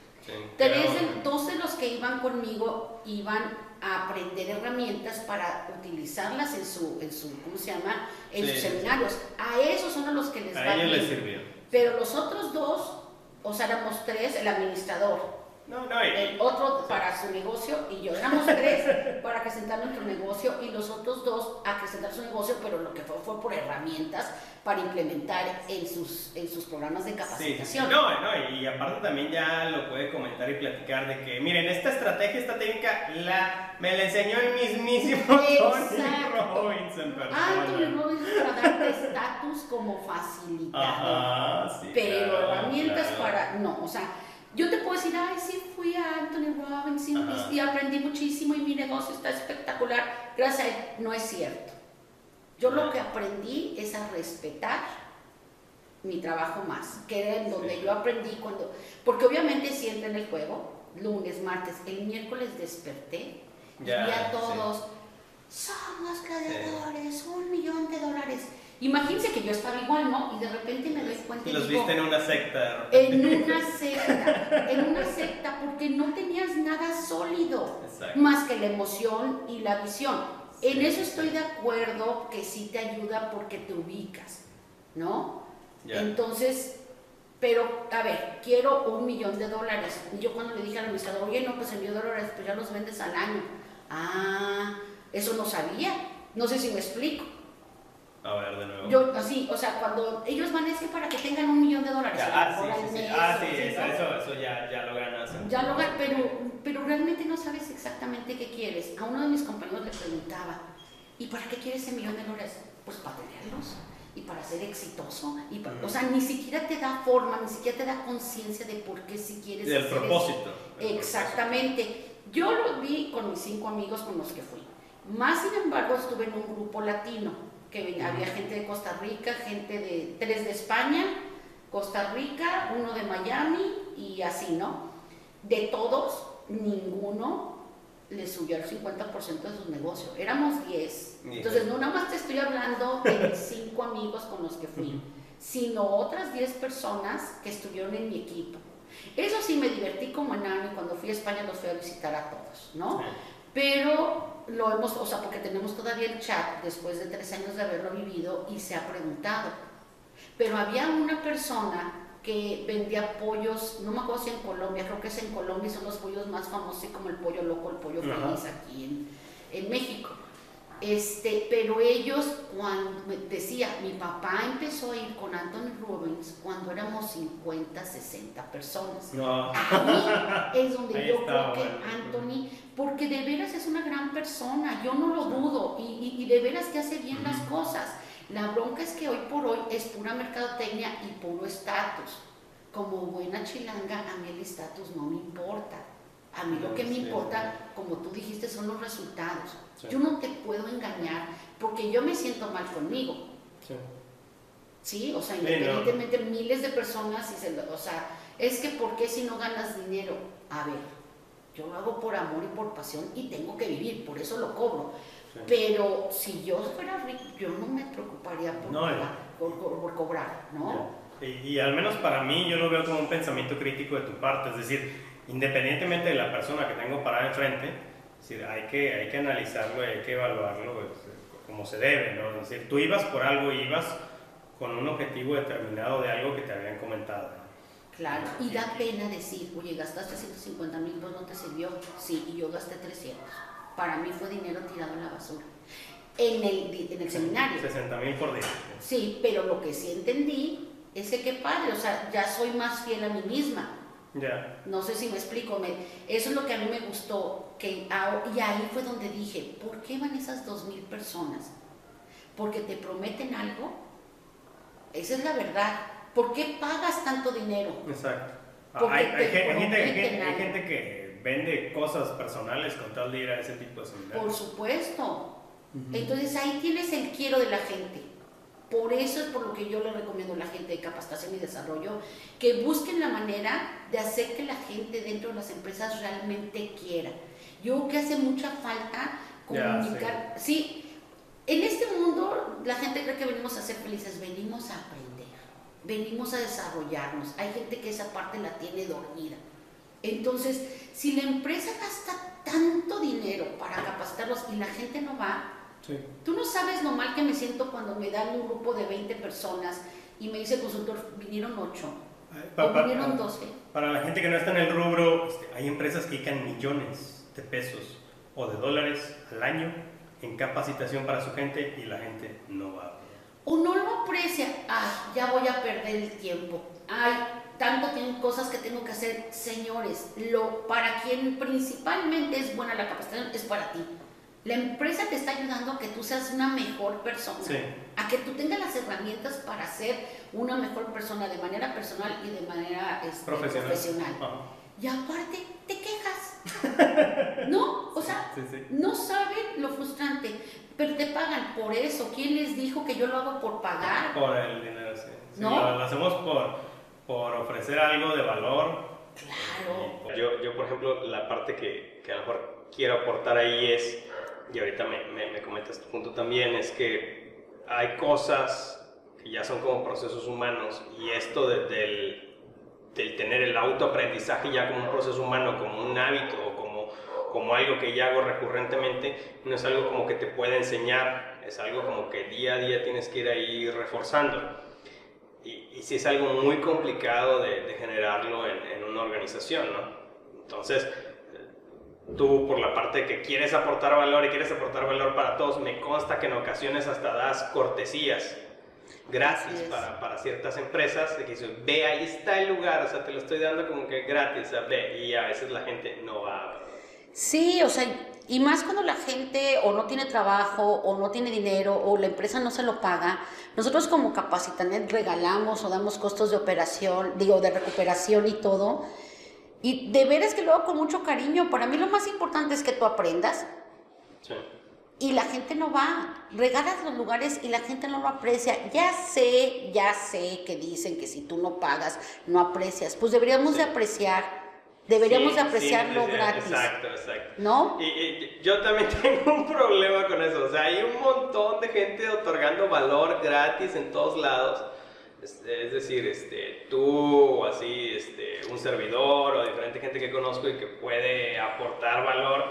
Tres dos de los que iban conmigo iban a aprender herramientas para utilizarlas en su, en su ¿cómo se llama? En sus seminarios. A esos son a los que les a va Les sirvió. Pero los otros dos, o sea, éramos tres, el administrador, No, no, el otro para su negocio y yo. Éramos tres para acrecentar nuestro negocio y los otros dos a acrecentar su negocio, pero lo que fue fue por herramientas para implementar en sus, en sus programas de Sí, sí, sí. capacitación. No, no, y aparte también ya lo puede comentar y platicar de que, miren, esta estrategia, esta técnica, la, me la enseñó el mismísimo Tony en Anthony persona. Robbins para darte estatus como facilitador. Ajá, sí. pero claro, herramientas claro. para. No, o sea, yo te puedo decir, ay, sí, fui a Anthony Robbins y, y aprendí muchísimo y mi negocio está espectacular. Gracias a él, no es cierto. Yo lo que aprendí es a respetar mi trabajo más, que era en donde Sí. yo aprendí cuando. Porque obviamente si entra en el juego, lunes, martes, el miércoles desperté y Ya, vi a sí. todos, somos gladiadores, un millón de dólares. Imagínense que yo estaba igual, ¿no? Y de repente me doy cuenta Y los digo, viste en una secta. en una secta, en una secta, porque no tenías nada sólido, Exacto. más que la emoción y la visión. En eso estoy de acuerdo que sí te ayuda porque te ubicas, ¿no? Entonces, pero, a ver, quiero un millón de dólares. Yo cuando le dije al administrador, oye, no, pues el millón de dólares, pues ya los vendes al año. Ah, eso no sabía. No sé si me explico. A ver, de nuevo. Yo, así, o sea, cuando ellos van a decir para que tengan un millón de dólares. Ya, ah, sí, al sí, sí. mes, Ah, sí, eso, ¿no? eso, eso ya, ya lo ganas. Ya lo gan- pero, pero realmente no sabes exactamente qué quieres. A uno de mis compañeros le preguntaba, ¿y para qué quieres ese millón de dólares? Pues para tenerlos y para ser exitoso. Y pa- Ujú. O sea, ni siquiera te da forma, ni siquiera te da conciencia de por qué si quieres Del hacer eso. propósito. del Exactamente. Yo lo vi con mis cinco amigos con los que fui. Más sin embargo, estuve en un grupo latino, que había gente de Costa Rica, gente de tres de España, Costa Rica, uno de Miami y así, ¿no? De todos, ninguno le subió el 50% de sus negocios. Éramos 10. Híjole. Entonces, no nada más te estoy hablando de cinco amigos con los que fui, sino otras 10 personas que estuvieron en mi equipo. Eso sí, me divertí como enano y cuando fui a España los fui a visitar a todos, ¿no? Sí. Pero lo hemos, o sea, porque tenemos todavía el chat después de tres años de haberlo vivido y se ha preguntado. Pero había una persona que vendía pollos, no me acuerdo si en Colombia, creo que es en Colombia, y son los pollos más famosos, como el pollo loco, el pollo feliz aquí en, en México. Este, pero ellos, cuando decía, mi papá empezó a ir con Anthony Robbins cuando éramos 50, 60 personas. No. Ahí es donde Ahí yo está, creo que. Anthony, porque de veras es una gran persona, yo no lo dudo, y, y- y de veras que hace bien las cosas. La bronca es que hoy por hoy es pura mercadotecnia y puro estatus. Como buena chilanga, a mí el estatus no me importa. A mí lo que me importa, como tú dijiste, son los resultados. Sí. Yo no te puedo engañar porque yo me siento mal conmigo. Sí. Sí, o sea, Sí, independientemente miles de personas, y se lo- o sea, es que ¿por qué si no ganas dinero? A ver, yo lo hago por amor y por pasión y tengo que vivir, por eso lo cobro. Sí. Pero si yo fuera rico, yo no me preocuparía por, No, cobrar, por, por- por cobrar, ¿no? Y, y al menos para mí yo lo veo como un pensamiento crítico de tu parte, es decir, independientemente de la persona que tengo parada enfrente, es decir, hay que, hay que analizarlo, hay que evaluarlo pues, como se debe, ¿no? Es decir, tú ibas por algo, ibas con un objetivo determinado de algo que te habían comentado. ¿no? Claro, y da pena decir, oye, gastaste 150 mil, pues no te sirvió. Sí, y yo gasté 300. Para mí fue dinero tirado en la basura. En el, en el seminario. 60 mil por día. Sí, pero lo que sí entendí es que qué padre, o sea, ya soy más fiel a mí misma. Ya. No sé si me explico, me, eso es lo que a mí me gustó, que, ah, y ahí fue donde dije, ¿por qué van esas dos mil personas? ¿Porque te prometen algo? Esa es la verdad. ¿Por qué pagas tanto dinero? Exacto. Hay, hay te gen- hay gente, hay, gente, hay gente que vende cosas personales con tal de ir a ese tipo de seminarios. Por supuesto. Entonces ahí tienes el quiero de la gente. Por eso es por lo que yo le recomiendo a la gente de capacitación y desarrollo que busquen la manera de hacer que la gente dentro de las empresas realmente quiera. Yo creo que hace mucha falta comunicar. sí. en este mundo la gente cree que venimos a ser felices, venimos a aprender, venimos a desarrollarnos. Hay gente que esa parte la tiene dormida. Entonces, si la empresa gasta tanto dinero para capacitarlos y la gente no va, Sí. Tú no sabes lo mal que me siento cuando me dan un grupo de 20 personas y me dice el consultor, vinieron 8. o 12. Para la gente que no está en el rubro, este, hay empresas que dedican millones de pesos o de dólares al año en capacitación para su gente y la gente no va. O no lo aprecia, ay, ya voy a perder el tiempo, ay, tanto tengo cosas que tengo que hacer, señores, lo para quien principalmente es buena la capacitación es para ti. La empresa te está ayudando a que tú seas una mejor persona, a que tú tengas las herramientas para ser una mejor persona de manera personal y de manera este, profesional. Y aparte, te quejas. ¿No? O sea, no saben lo frustrante, pero te pagan por eso. ¿Quién les dijo que yo lo hago por pagar? Por el dinero, sí. ¿No? Lo, hacemos por, por ofrecer algo de valor. Claro. Yo, yo, por ejemplo, la parte que, que a lo mejor quiero aportar ahí es y ahorita me, me, comentas tu punto también, es que hay cosas que ya son como procesos humanos y esto del, del, tener el autoaprendizaje ya como un proceso humano, como un hábito o como, como algo que ya hago recurrentemente, no es algo como que te puede enseñar, es algo como que día a día tienes que ir ahí reforzando. Y, y sí es algo muy complicado de, generarlo en, en una organización, ¿no? Entonces, tú por la parte que quieres aportar valor y quieres aportar valor para todos, me consta que en ocasiones hasta das cortesías gratis para, para, ciertas empresas, que dices, ve, ahí está el lugar, o sea, te lo estoy dando como que gratis, ve, y a veces la gente no va. Sí, o sea, y más cuando la gente o no tiene trabajo o no tiene dinero o la empresa no se lo paga, nosotros como Capacitanet regalamos o damos costos de operación, digo, de recuperación y todo, y de veras que lo hago con mucho cariño. Para mí lo más importante es que tú aprendas. Sí. Y la gente no va. Regalas los lugares y la gente no lo aprecia. Ya sé, ya sé que dicen que si tú no pagas, no aprecias. Pues deberíamos de apreciar. Deberíamos de apreciarlo gratis. Exacto, exacto. ¿No? Y, yo también tengo un problema con eso. O sea, hay un montón de gente otorgando valor gratis en todos lados es, decir, este, tú así, este, un servidor o diferente gente que conozco y que puede aportar valor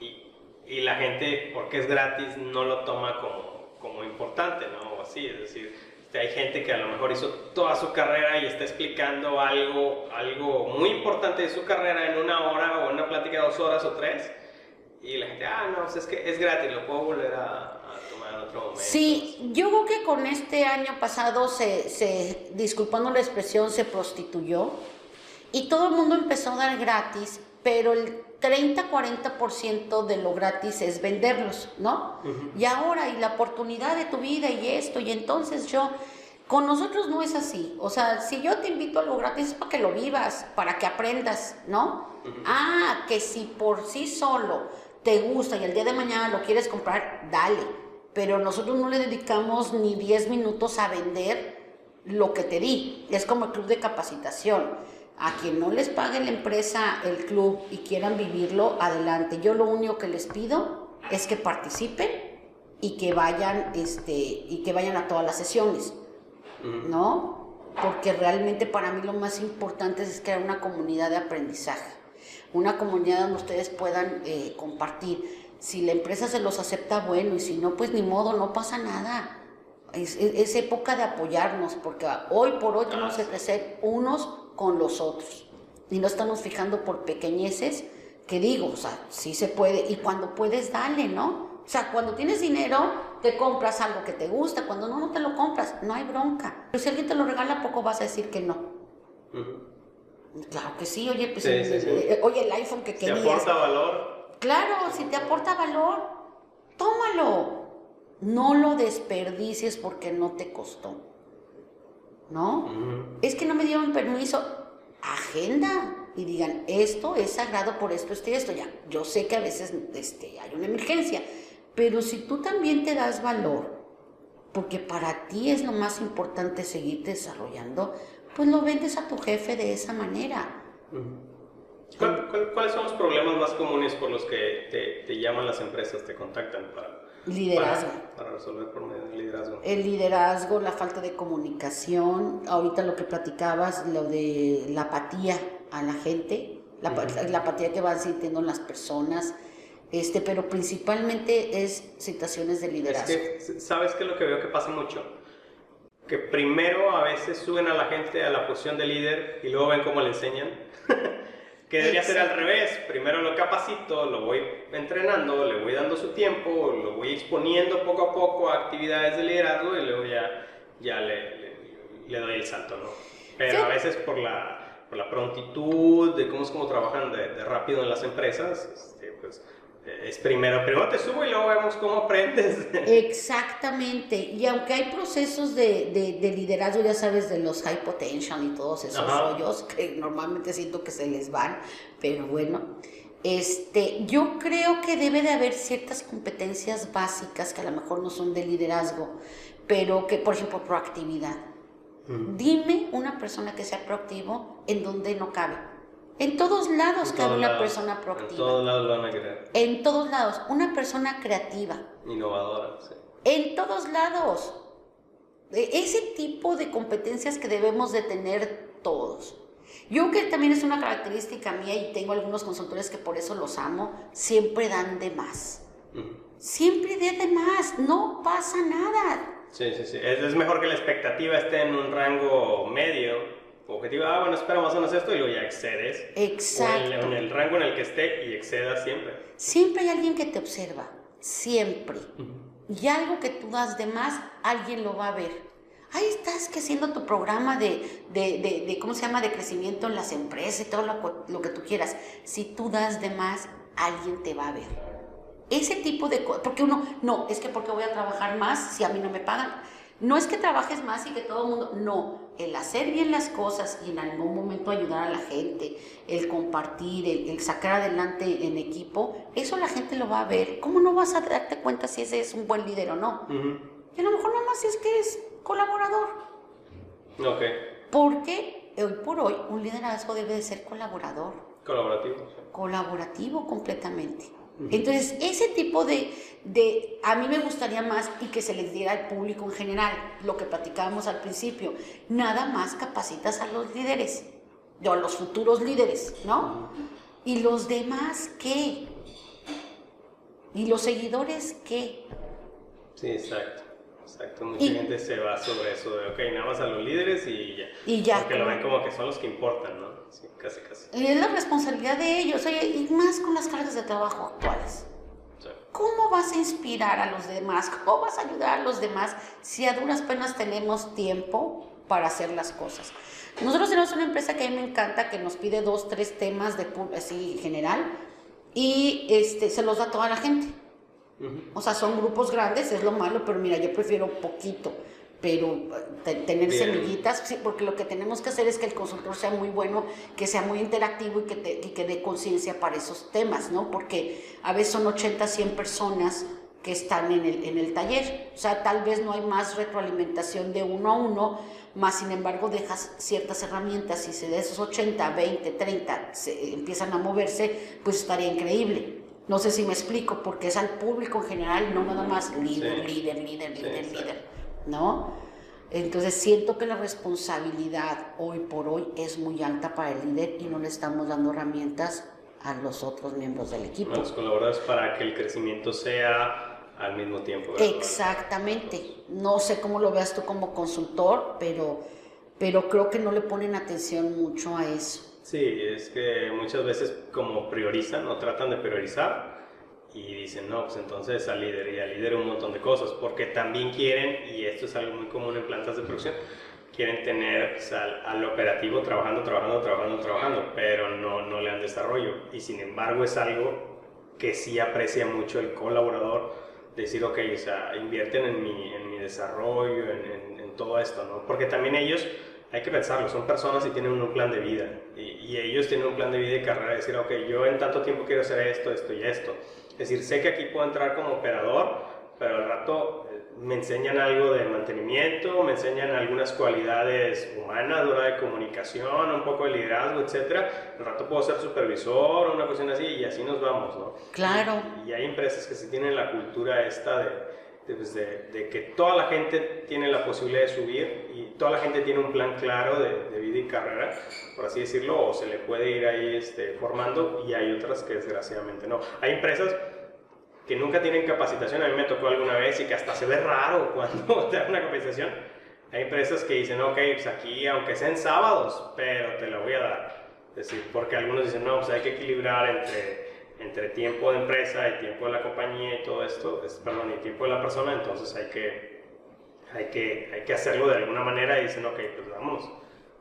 y, y la gente, porque es gratis, no lo toma como, como importante, ¿no? O así, es decir, este, hay gente que a lo mejor hizo toda su carrera y está explicando algo, algo muy importante de su carrera en una hora o en una plática de dos horas o tres y la gente, ah, no, es que es gratis, lo puedo volver a, Sí, yo creo que con este año pasado se, se, disculpando la expresión, se prostituyó y todo el mundo empezó a dar gratis, pero el 30-40% de lo gratis es venderlos, ¿no? Y ahora, y la oportunidad de tu vida y esto, y entonces yo, con nosotros no es así. O sea, si yo te invito a lo gratis es para que lo vivas, para que aprendas, ¿no? Ah, que si por sí solo te gusta y el día de mañana lo quieres comprar, dale pero nosotros no le dedicamos ni 10 minutos a vender lo que te di. Es como el club de capacitación. A quien no les pague la empresa el club y quieran vivirlo, adelante. Yo lo único que les pido es que participen y que vayan, este, y que vayan a todas las sesiones, ¿no? Porque realmente para mí lo más importante es crear una comunidad de aprendizaje, una comunidad donde ustedes puedan eh, compartir si la empresa se los acepta, bueno, y si no, pues ni modo, no pasa nada. Es, es, época de apoyarnos, porque hoy por hoy tenemos que crecer unos con los otros. Y no estamos fijando por pequeñeces, que digo, o sea, sí se puede, y cuando puedes, dale, ¿no? O sea, cuando tienes dinero, te compras algo que te gusta, cuando no, no te lo compras, no hay bronca. Pero si alguien te lo regala, poco vas a decir que no. Claro que sí, oye, pues, eh, eh, oye, el iPhone que querías. ¿Te aporta valor? Claro, si te aporta valor, tómalo. No lo desperdicies porque no te costó. ¿No? Es que no me dieron permiso. Agenda y digan, esto es sagrado por esto, esto y esto. Ya, yo sé que a veces este, hay una emergencia, pero si tú también te das valor, porque para ti es lo más importante seguir desarrollando, pues lo vendes a tu jefe de esa manera cuáles son los problemas más comunes por los que te, te llaman las empresas, te contactan para, liderazgo. Para, resolver por medio del liderazgo. El liderazgo, la falta de comunicación, ahorita lo que platicabas, lo de la apatía a la gente, la, la apatía que van sintiendo las personas, este, pero principalmente es situaciones de liderazgo. Es que, ¿sabes qué es lo que veo que pasa mucho? que primero a veces suben a la gente a la posición de líder y luego ven cómo le enseñan. que debería ser al revés. Primero lo capacito, lo voy entrenando, le voy dando su tiempo, lo voy exponiendo poco a poco a actividades de liderazgo y luego ya, ya le, le, doy el salto, ¿no? Pero a veces por la, por la prontitud de cómo es como trabajan de, de rápido en las empresas, este, pues es primero, primero te subo y luego vemos cómo aprendes. Exactamente, y aunque hay procesos de, de, liderazgo, ya sabes, de los high potential y todos esos rollos, que normalmente siento que se les van, pero bueno, este, yo creo que debe de haber ciertas competencias básicas que a lo mejor no son de liderazgo, pero que, por ejemplo, proactividad. Dime una persona que sea proactivo en donde no cabe en todos lados cabe una persona proactiva. En todos lados van a querer. En todos lados. Una persona creativa. Innovadora, sí. En todos lados. E, ese tipo de competencias que debemos de tener todos. Yo que también es una característica mía y tengo algunos consultores que por eso los amo, siempre dan de más. Siempre dan de más, no pasa nada. Sí, sí, sí. Es, es mejor que la expectativa esté en un rango medio objetivo, ah, bueno, espera más o menos esto y luego ya excedes. Exacto. en, el rango en el que esté y excedas siempre. Siempre hay alguien que te observa, siempre. Y algo que tú das de más, alguien lo va a ver. Ahí estás que haciendo tu programa de, de, de, ¿cómo se llama?, de crecimiento en las empresas y todo lo, lo que tú quieras. Si tú das de más, alguien te va a ver. Ese tipo de cosas, porque uno, no, es que porque voy a trabajar más si a mí no me pagan. No es que trabajes más y que todo el mundo, no, el hacer bien las cosas y en algún momento ayudar a la gente, el compartir, el, sacar adelante en equipo, eso la gente lo va a ver. ¿Cómo no vas a darte cuenta si ese es un buen líder o no? Y a lo mejor nada más es que es colaborador. Ok. Porque hoy por hoy un liderazgo debe de ser colaborador. Colaborativo. Colaborativo completamente. Entonces, ese tipo de, de, a mí me gustaría más y que se les diera al público en general, lo que platicábamos al principio, nada más capacitas a los líderes, o a los futuros líderes, ¿no? ¿Y los demás qué? ¿Y los seguidores qué? Sí, exacto. Exacto, mucha gente se va sobre eso de, ok, nada más a los líderes y ya. Y ya. Porque lo ven como que son los que importan, ¿no? Sí, casi, casi. Y es la responsabilidad de ellos, oye, y más con las cargas de trabajo actuales. ¿Cómo vas a inspirar a los demás? ¿Cómo vas a ayudar a los demás si a duras penas tenemos tiempo para hacer las cosas? Nosotros tenemos una empresa que a mí me encanta, que nos pide dos, tres temas de así general y este, se los da a toda la gente. O sea, son grupos grandes, es lo malo, pero mira, yo prefiero poquito, pero eh, tener semillitas, sí, porque lo que tenemos que hacer es que el consultor sea muy bueno, que sea muy interactivo y que, te, y que dé conciencia para esos temas, ¿no? Porque a veces son 80, 100 personas que están en el, en el taller. O sea, tal vez no hay más retroalimentación de uno a uno, más sin embargo dejas ciertas herramientas y si de esos 80, 20, 30 se, empiezan a moverse, pues estaría increíble. No sé si me explico, porque es al público en general, no nada más líder, líder, líder, líder, líder, ¿no? Entonces siento que la responsabilidad hoy por hoy es muy alta para el líder y no le estamos dando herramientas a los otros miembros del equipo. A los colaboradores para que el crecimiento sea al mismo tiempo. Exactamente. No sé cómo lo veas tú como consultor, pero, pero creo que no le ponen atención mucho a eso. Sí, es que muchas veces como priorizan o tratan de priorizar y dicen, no, pues entonces al líder y al líder un montón de cosas, porque también quieren, y esto es algo muy común en plantas de producción, quieren tener al, operativo trabajando, trabajando, trabajando, trabajando, pero no, no le dan desarrollo. Y sin embargo es algo que sí aprecia mucho el colaborador, decir, ok, o sea, invierten en mi, en mi desarrollo, en, en todo esto, ¿no? Porque también ellos hay que pensarlo, son personas y tienen un plan de vida. Y, ellos tienen un plan de vida y carrera, de decir, ok, yo en tanto tiempo quiero hacer esto, esto y esto. Es decir, sé que aquí puedo entrar como operador, pero al rato eh, me enseñan algo de mantenimiento, me enseñan algunas cualidades humanas, hora de comunicación, un poco de liderazgo, etcétera. Al rato puedo ser supervisor o una cuestión así y así nos vamos, ¿no? Claro. y hay empresas que sí tienen la cultura esta de pues, de, de, que toda la gente tiene la posibilidad de subir y toda la gente tiene un plan claro de, de, vida y carrera, por así decirlo, o se le puede ir ahí este, formando y hay otras que desgraciadamente no. Hay empresas que nunca tienen capacitación, a mí me tocó alguna vez y que hasta se ve raro cuando te dan una capacitación, Hay empresas que dicen, ok, pues aquí, aunque sean sábados, pero te lo voy a dar. Es decir, porque algunos dicen, no, pues hay que equilibrar entre, entre tiempo de empresa y tiempo de la compañía y todo esto, es, perdón, y tiempo de la persona, entonces hay que, hay, que, hay que hacerlo de alguna manera y dicen, ok, pues vamos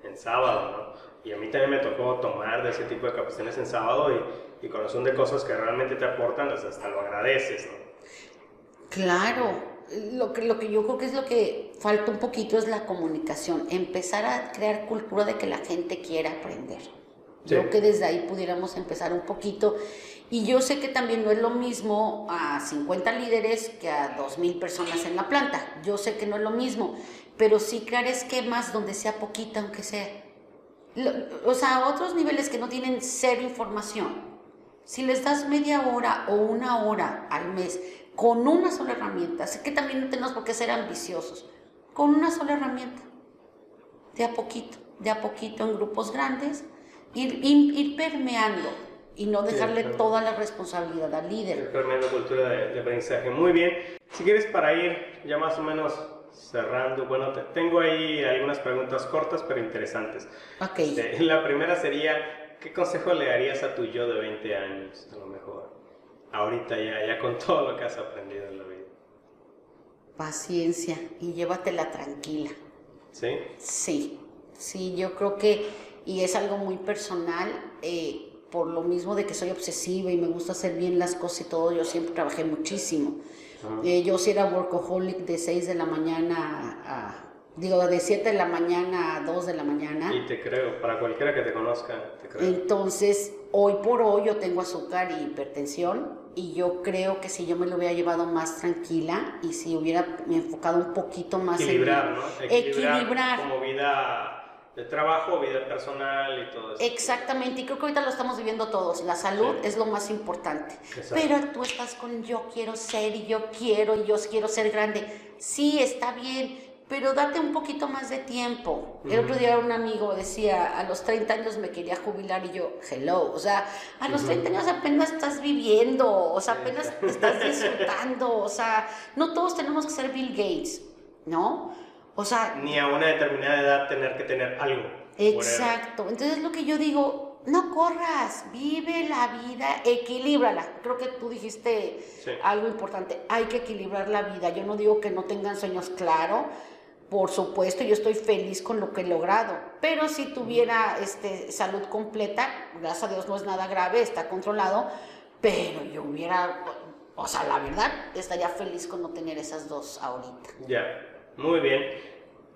en sábado, ¿no? Y a mí también me tocó tomar de ese tipo de capacitaciones en sábado y, y son de cosas que realmente te aportan, pues hasta lo agradeces, ¿no? Claro, lo que, lo que yo creo que es lo que falta un poquito es la comunicación, empezar a crear cultura de que la gente quiera aprender. Yo creo que desde ahí pudiéramos empezar un poquito. Y yo sé que también no es lo mismo a 50 líderes que a 2.000 personas en la planta. Yo sé que no es lo mismo, pero sí crear esquemas donde sea poquita, aunque sea. O sea, otros niveles que no tienen cero información. Si les das media hora o una hora al mes con una sola herramienta. Sé que también no tenemos por qué ser ambiciosos. Con una sola herramienta. De a poquito, de a poquito en grupos grandes, ir, ir, permeando y no dejarle toda la responsabilidad al líder. Permeando cultura de, aprendizaje. Muy bien. Si quieres para ir ya más o menos cerrando, bueno, tengo ahí algunas preguntas cortas pero interesantes. Ok. Este, la primera sería, ¿qué consejo le darías a tu yo de 20 años, a lo mejor? ahorita ya, ya con todo lo que has aprendido en la vida? Paciencia y llévatela tranquila. ¿Sí? Sí, sí, yo creo que, y es algo muy personal, eh, por lo mismo de que soy obsesiva y me gusta hacer bien las cosas y todo, yo siempre trabajé muchísimo. Eh, yo sí era workaholic de 6 de la mañana a digo, de 7 de la mañana a 2 de la mañana. Y te creo, para cualquiera que te conozca, te creo. Entonces, hoy por hoy yo tengo azúcar y hipertensión y yo creo que si yo me lo hubiera llevado más tranquila y si hubiera enfocado un poquito más equilibrar, en... ¿no? Equilibrar, equilibrar. Como vida de trabajo, vida personal y todo eso. Exactamente, y creo que ahorita lo estamos viviendo todos. La salud es lo más importante. Pero tú estás con yo quiero ser y yo quiero y yo quiero ser grande. Sí, está bien, pero date un poquito más de tiempo. El otro día un amigo decía, a los 30 años me quería jubilar y yo, hello, o sea, a los 30 años apenas estás viviendo, o sea, apenas estás disfrutando, o sea, no todos tenemos que ser Bill Gates, ¿no? O sea... Ni a una determinada edad tener que tener algo. Exacto, entonces lo que yo digo, no corras, vive la vida, equilíbrala. Creo que tú dijiste algo importante, hay que equilibrar la vida. Yo no digo que no tengan sueños, claro, por supuesto, yo estoy feliz con lo que he logrado, pero si tuviera este, salud completa, gracias a Dios no es nada grave, está controlado, pero yo hubiera, o sea, la verdad, estaría feliz con no tener esas dos ahorita. Ya, muy bien.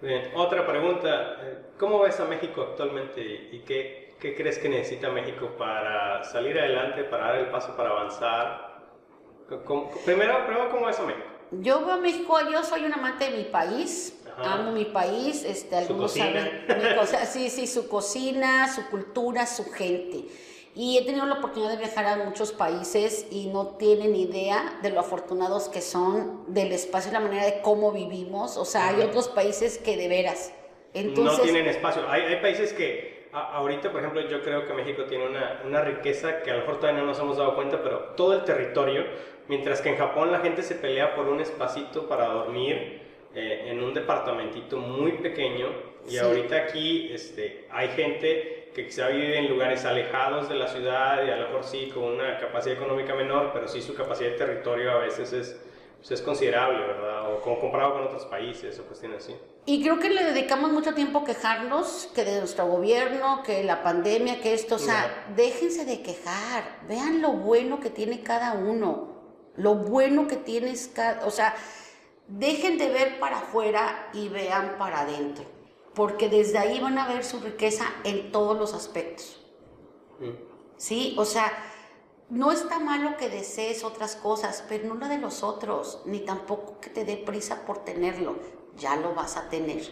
bien. Otra pregunta, ¿cómo ves a México actualmente y qué, qué crees que necesita México para salir adelante, para dar el paso, para avanzar? Primero, primero ¿cómo ves a México? Yo veo a México, yo soy un amante de mi país, amo mi país, este, algunos saben, sí, sí, su cocina, su cultura, su gente. Y he tenido la oportunidad de viajar a muchos países y no tienen idea de lo afortunados que son del espacio y la manera de cómo vivimos. O sea, hay otros países que de veras. Entonces, no tienen espacio. Hay, hay países que ahorita, por ejemplo, yo creo que México tiene una, una, riqueza que a lo mejor todavía no nos hemos dado cuenta, pero todo el territorio, mientras que en Japón la gente se pelea por un espacito para dormir, eh, en un departamentito muy pequeño y ahorita aquí este, hay gente que quizá vive en lugares alejados de la ciudad y a lo mejor sí con una capacidad económica menor, pero sí su capacidad de territorio a veces es, pues es considerable, ¿verdad? O como comparado con otros países o cuestiones así. Y creo que le dedicamos mucho tiempo a quejarnos, que de nuestro gobierno, que la pandemia, que esto, o sea, déjense de quejar, vean lo bueno que tiene cada uno, lo bueno que tienes cada, o sea, dejen de ver para afuera y vean para adentro, porque desde ahí van a ver su riqueza en todos los aspectos. Mm. ¿Sí? O sea, no está malo que desees otras cosas, pero no la de los otros, ni tampoco que te dé prisa por tenerlo, ya lo vas a tener.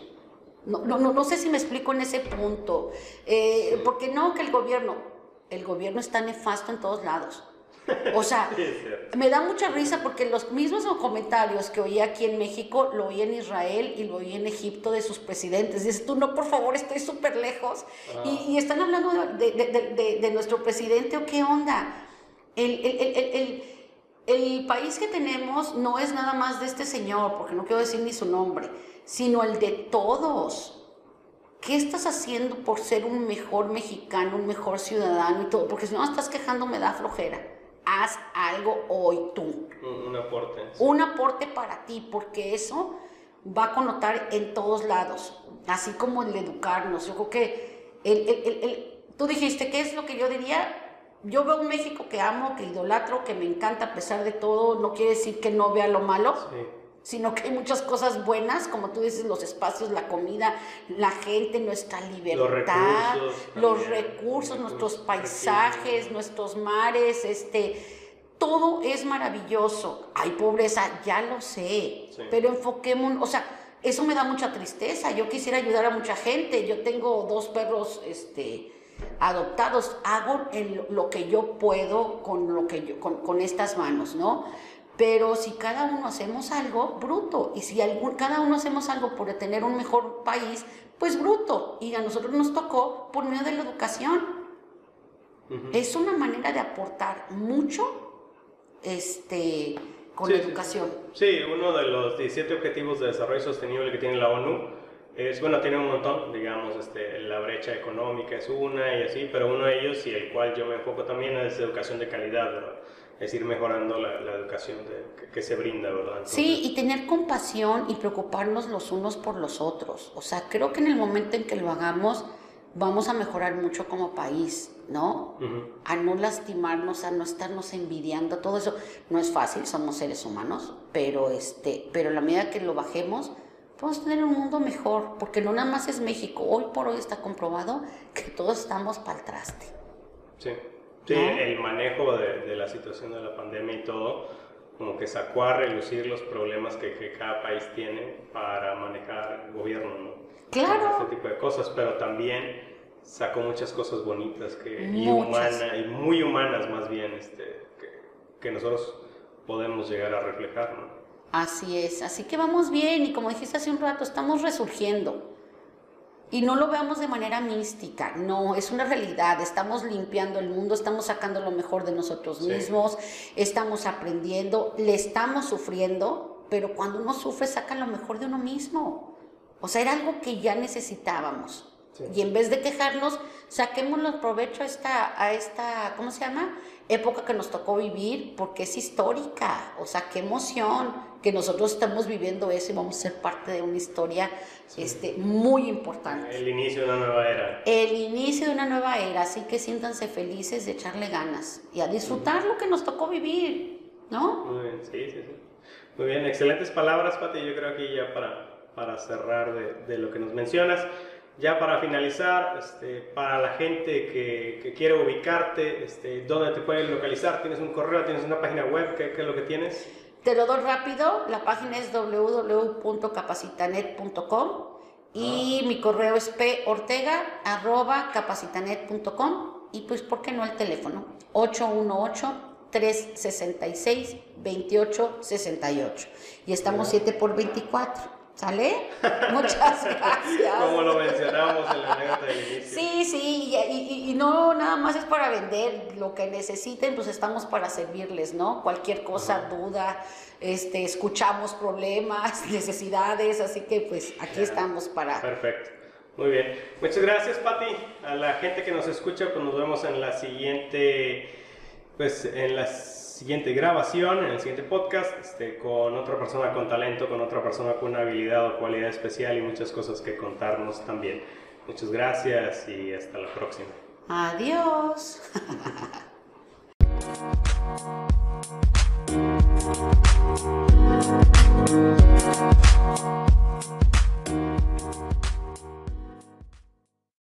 No, no, no, sé si me explico en ese punto, eh, porque no que el gobierno, el gobierno está nefasto en todos lados. O sea, me da mucha risa porque los mismos comentarios que oí aquí en México lo oí en Israel y lo oí en Egipto de sus presidentes. Dices tú, no, por favor, estoy súper lejos. Y, están hablando de, nuestro presidente o qué onda. El, el, el, país que tenemos no es nada más de este señor, porque no quiero decir ni su nombre, sino el de todos. ¿Qué estás haciendo por ser un mejor mexicano, un mejor ciudadano y todo? Porque si no estás quejando me da flojera. Haz algo hoy tú. Un, aporte. Un aporte para ti, porque eso va a connotar en todos lados, así como el educarnos. Yo creo que el, el, el, tú dijiste, ¿qué es lo que yo diría? Yo veo un México que amo, que idolatro, que me encanta a pesar de todo. No quiere decir que no vea lo malo. Sí sino que hay muchas cosas buenas, como tú dices, los espacios, la comida, la gente, nuestra libertad, los recursos, nuestros paisajes, nuestros mares, este, todo es maravilloso. Hay pobreza, ya lo sé, pero enfoquemos, o sea, eso me da mucha tristeza. Yo quisiera ayudar a mucha gente. Yo tengo dos perros, este, adoptados. Hago lo que yo puedo con lo que yo, con, con estas manos, ¿no? Pero si cada uno hacemos algo, bruto. Y si algún, cada uno hacemos algo por tener un mejor país, pues bruto. Y a nosotros nos tocó por medio de la educación. Es una manera de aportar mucho este, con la educación. Sí. uno de los 17 Objetivos de Desarrollo Sostenible que tiene la ONU es, bueno, tiene un montón, digamos, este, la brecha económica es una y así, pero uno de ellos y el cual yo me enfoco también es educación de calidad, ¿verdad? Es ir mejorando la, educación que, se brinda, ¿verdad? sí, y tener compasión y preocuparnos los unos por los otros. O sea, creo que en el momento en que lo hagamos, vamos a mejorar mucho como país, ¿no? A no lastimarnos, a no estarnos envidiando, todo eso. No es fácil, somos seres humanos, pero, este, pero a la medida que lo bajemos, vamos a tener un mundo mejor, porque no nada más es México. Hoy por hoy está comprobado que todos estamos para el traste. Sí. Sí, el manejo de, la situación de la pandemia y todo, como que sacó a relucir los problemas que, cada país tiene para manejar el gobierno, ¿no? Claro. Este tipo de cosas, pero también sacó muchas cosas bonitas que, y, humana, y muy humanas más bien este, que, que nosotros podemos llegar a reflejar, ¿no? Así es, así que vamos bien y como dijiste hace un rato, estamos resurgiendo. Y no lo veamos de manera mística, no, es una realidad, estamos limpiando el mundo, estamos sacando lo mejor de nosotros mismos, estamos aprendiendo, le estamos sufriendo, pero cuando uno sufre saca lo mejor de uno mismo. O sea, era algo que ya necesitábamos. Y en vez de quejarnos, saquémonos provecho a esta, a esta, ¿cómo se llama? Época que nos tocó vivir, porque es histórica. O sea, qué emoción que nosotros estamos viviendo eso y vamos a ser parte de una historia este, muy importante. El inicio de una nueva era. El inicio de una nueva era, así que siéntanse felices de echarle ganas y a disfrutar lo que nos tocó vivir, ¿no? Muy bien, sí, sí, sí. Muy bien, excelentes palabras, Pati. Yo creo que ya para, para cerrar de, de lo que nos mencionas. Ya para finalizar, este, para la gente que, que quiere ubicarte, este, ¿dónde te pueden localizar? ¿Tienes un correo? ¿Tienes una página web? ¿Qué, qué es lo que tienes? Te lo doy rápido, la página es www.capacitanet.com y mi correo es portega.capacitanet.com y pues, ¿por qué no el teléfono? 818-366-2868 y estamos 7 por 24. ¿Sale? Muchas gracias. Como lo mencionamos en la anécdota del inicio. Sí, sí, y, y, no nada más es para vender, lo que necesiten, pues estamos para servirles, ¿no? Cualquier cosa, duda, este, escuchamos problemas, necesidades, así que pues aquí estamos para... Perfecto. Muy bien. Muchas gracias, Patti. A la gente que nos escucha, pues nos vemos en la siguiente, pues en las siguiente grabación, en el siguiente podcast, este, con otra persona con talento, con otra persona con una habilidad o cualidad especial y muchas cosas que contarnos también. Muchas gracias y hasta la próxima. Adiós.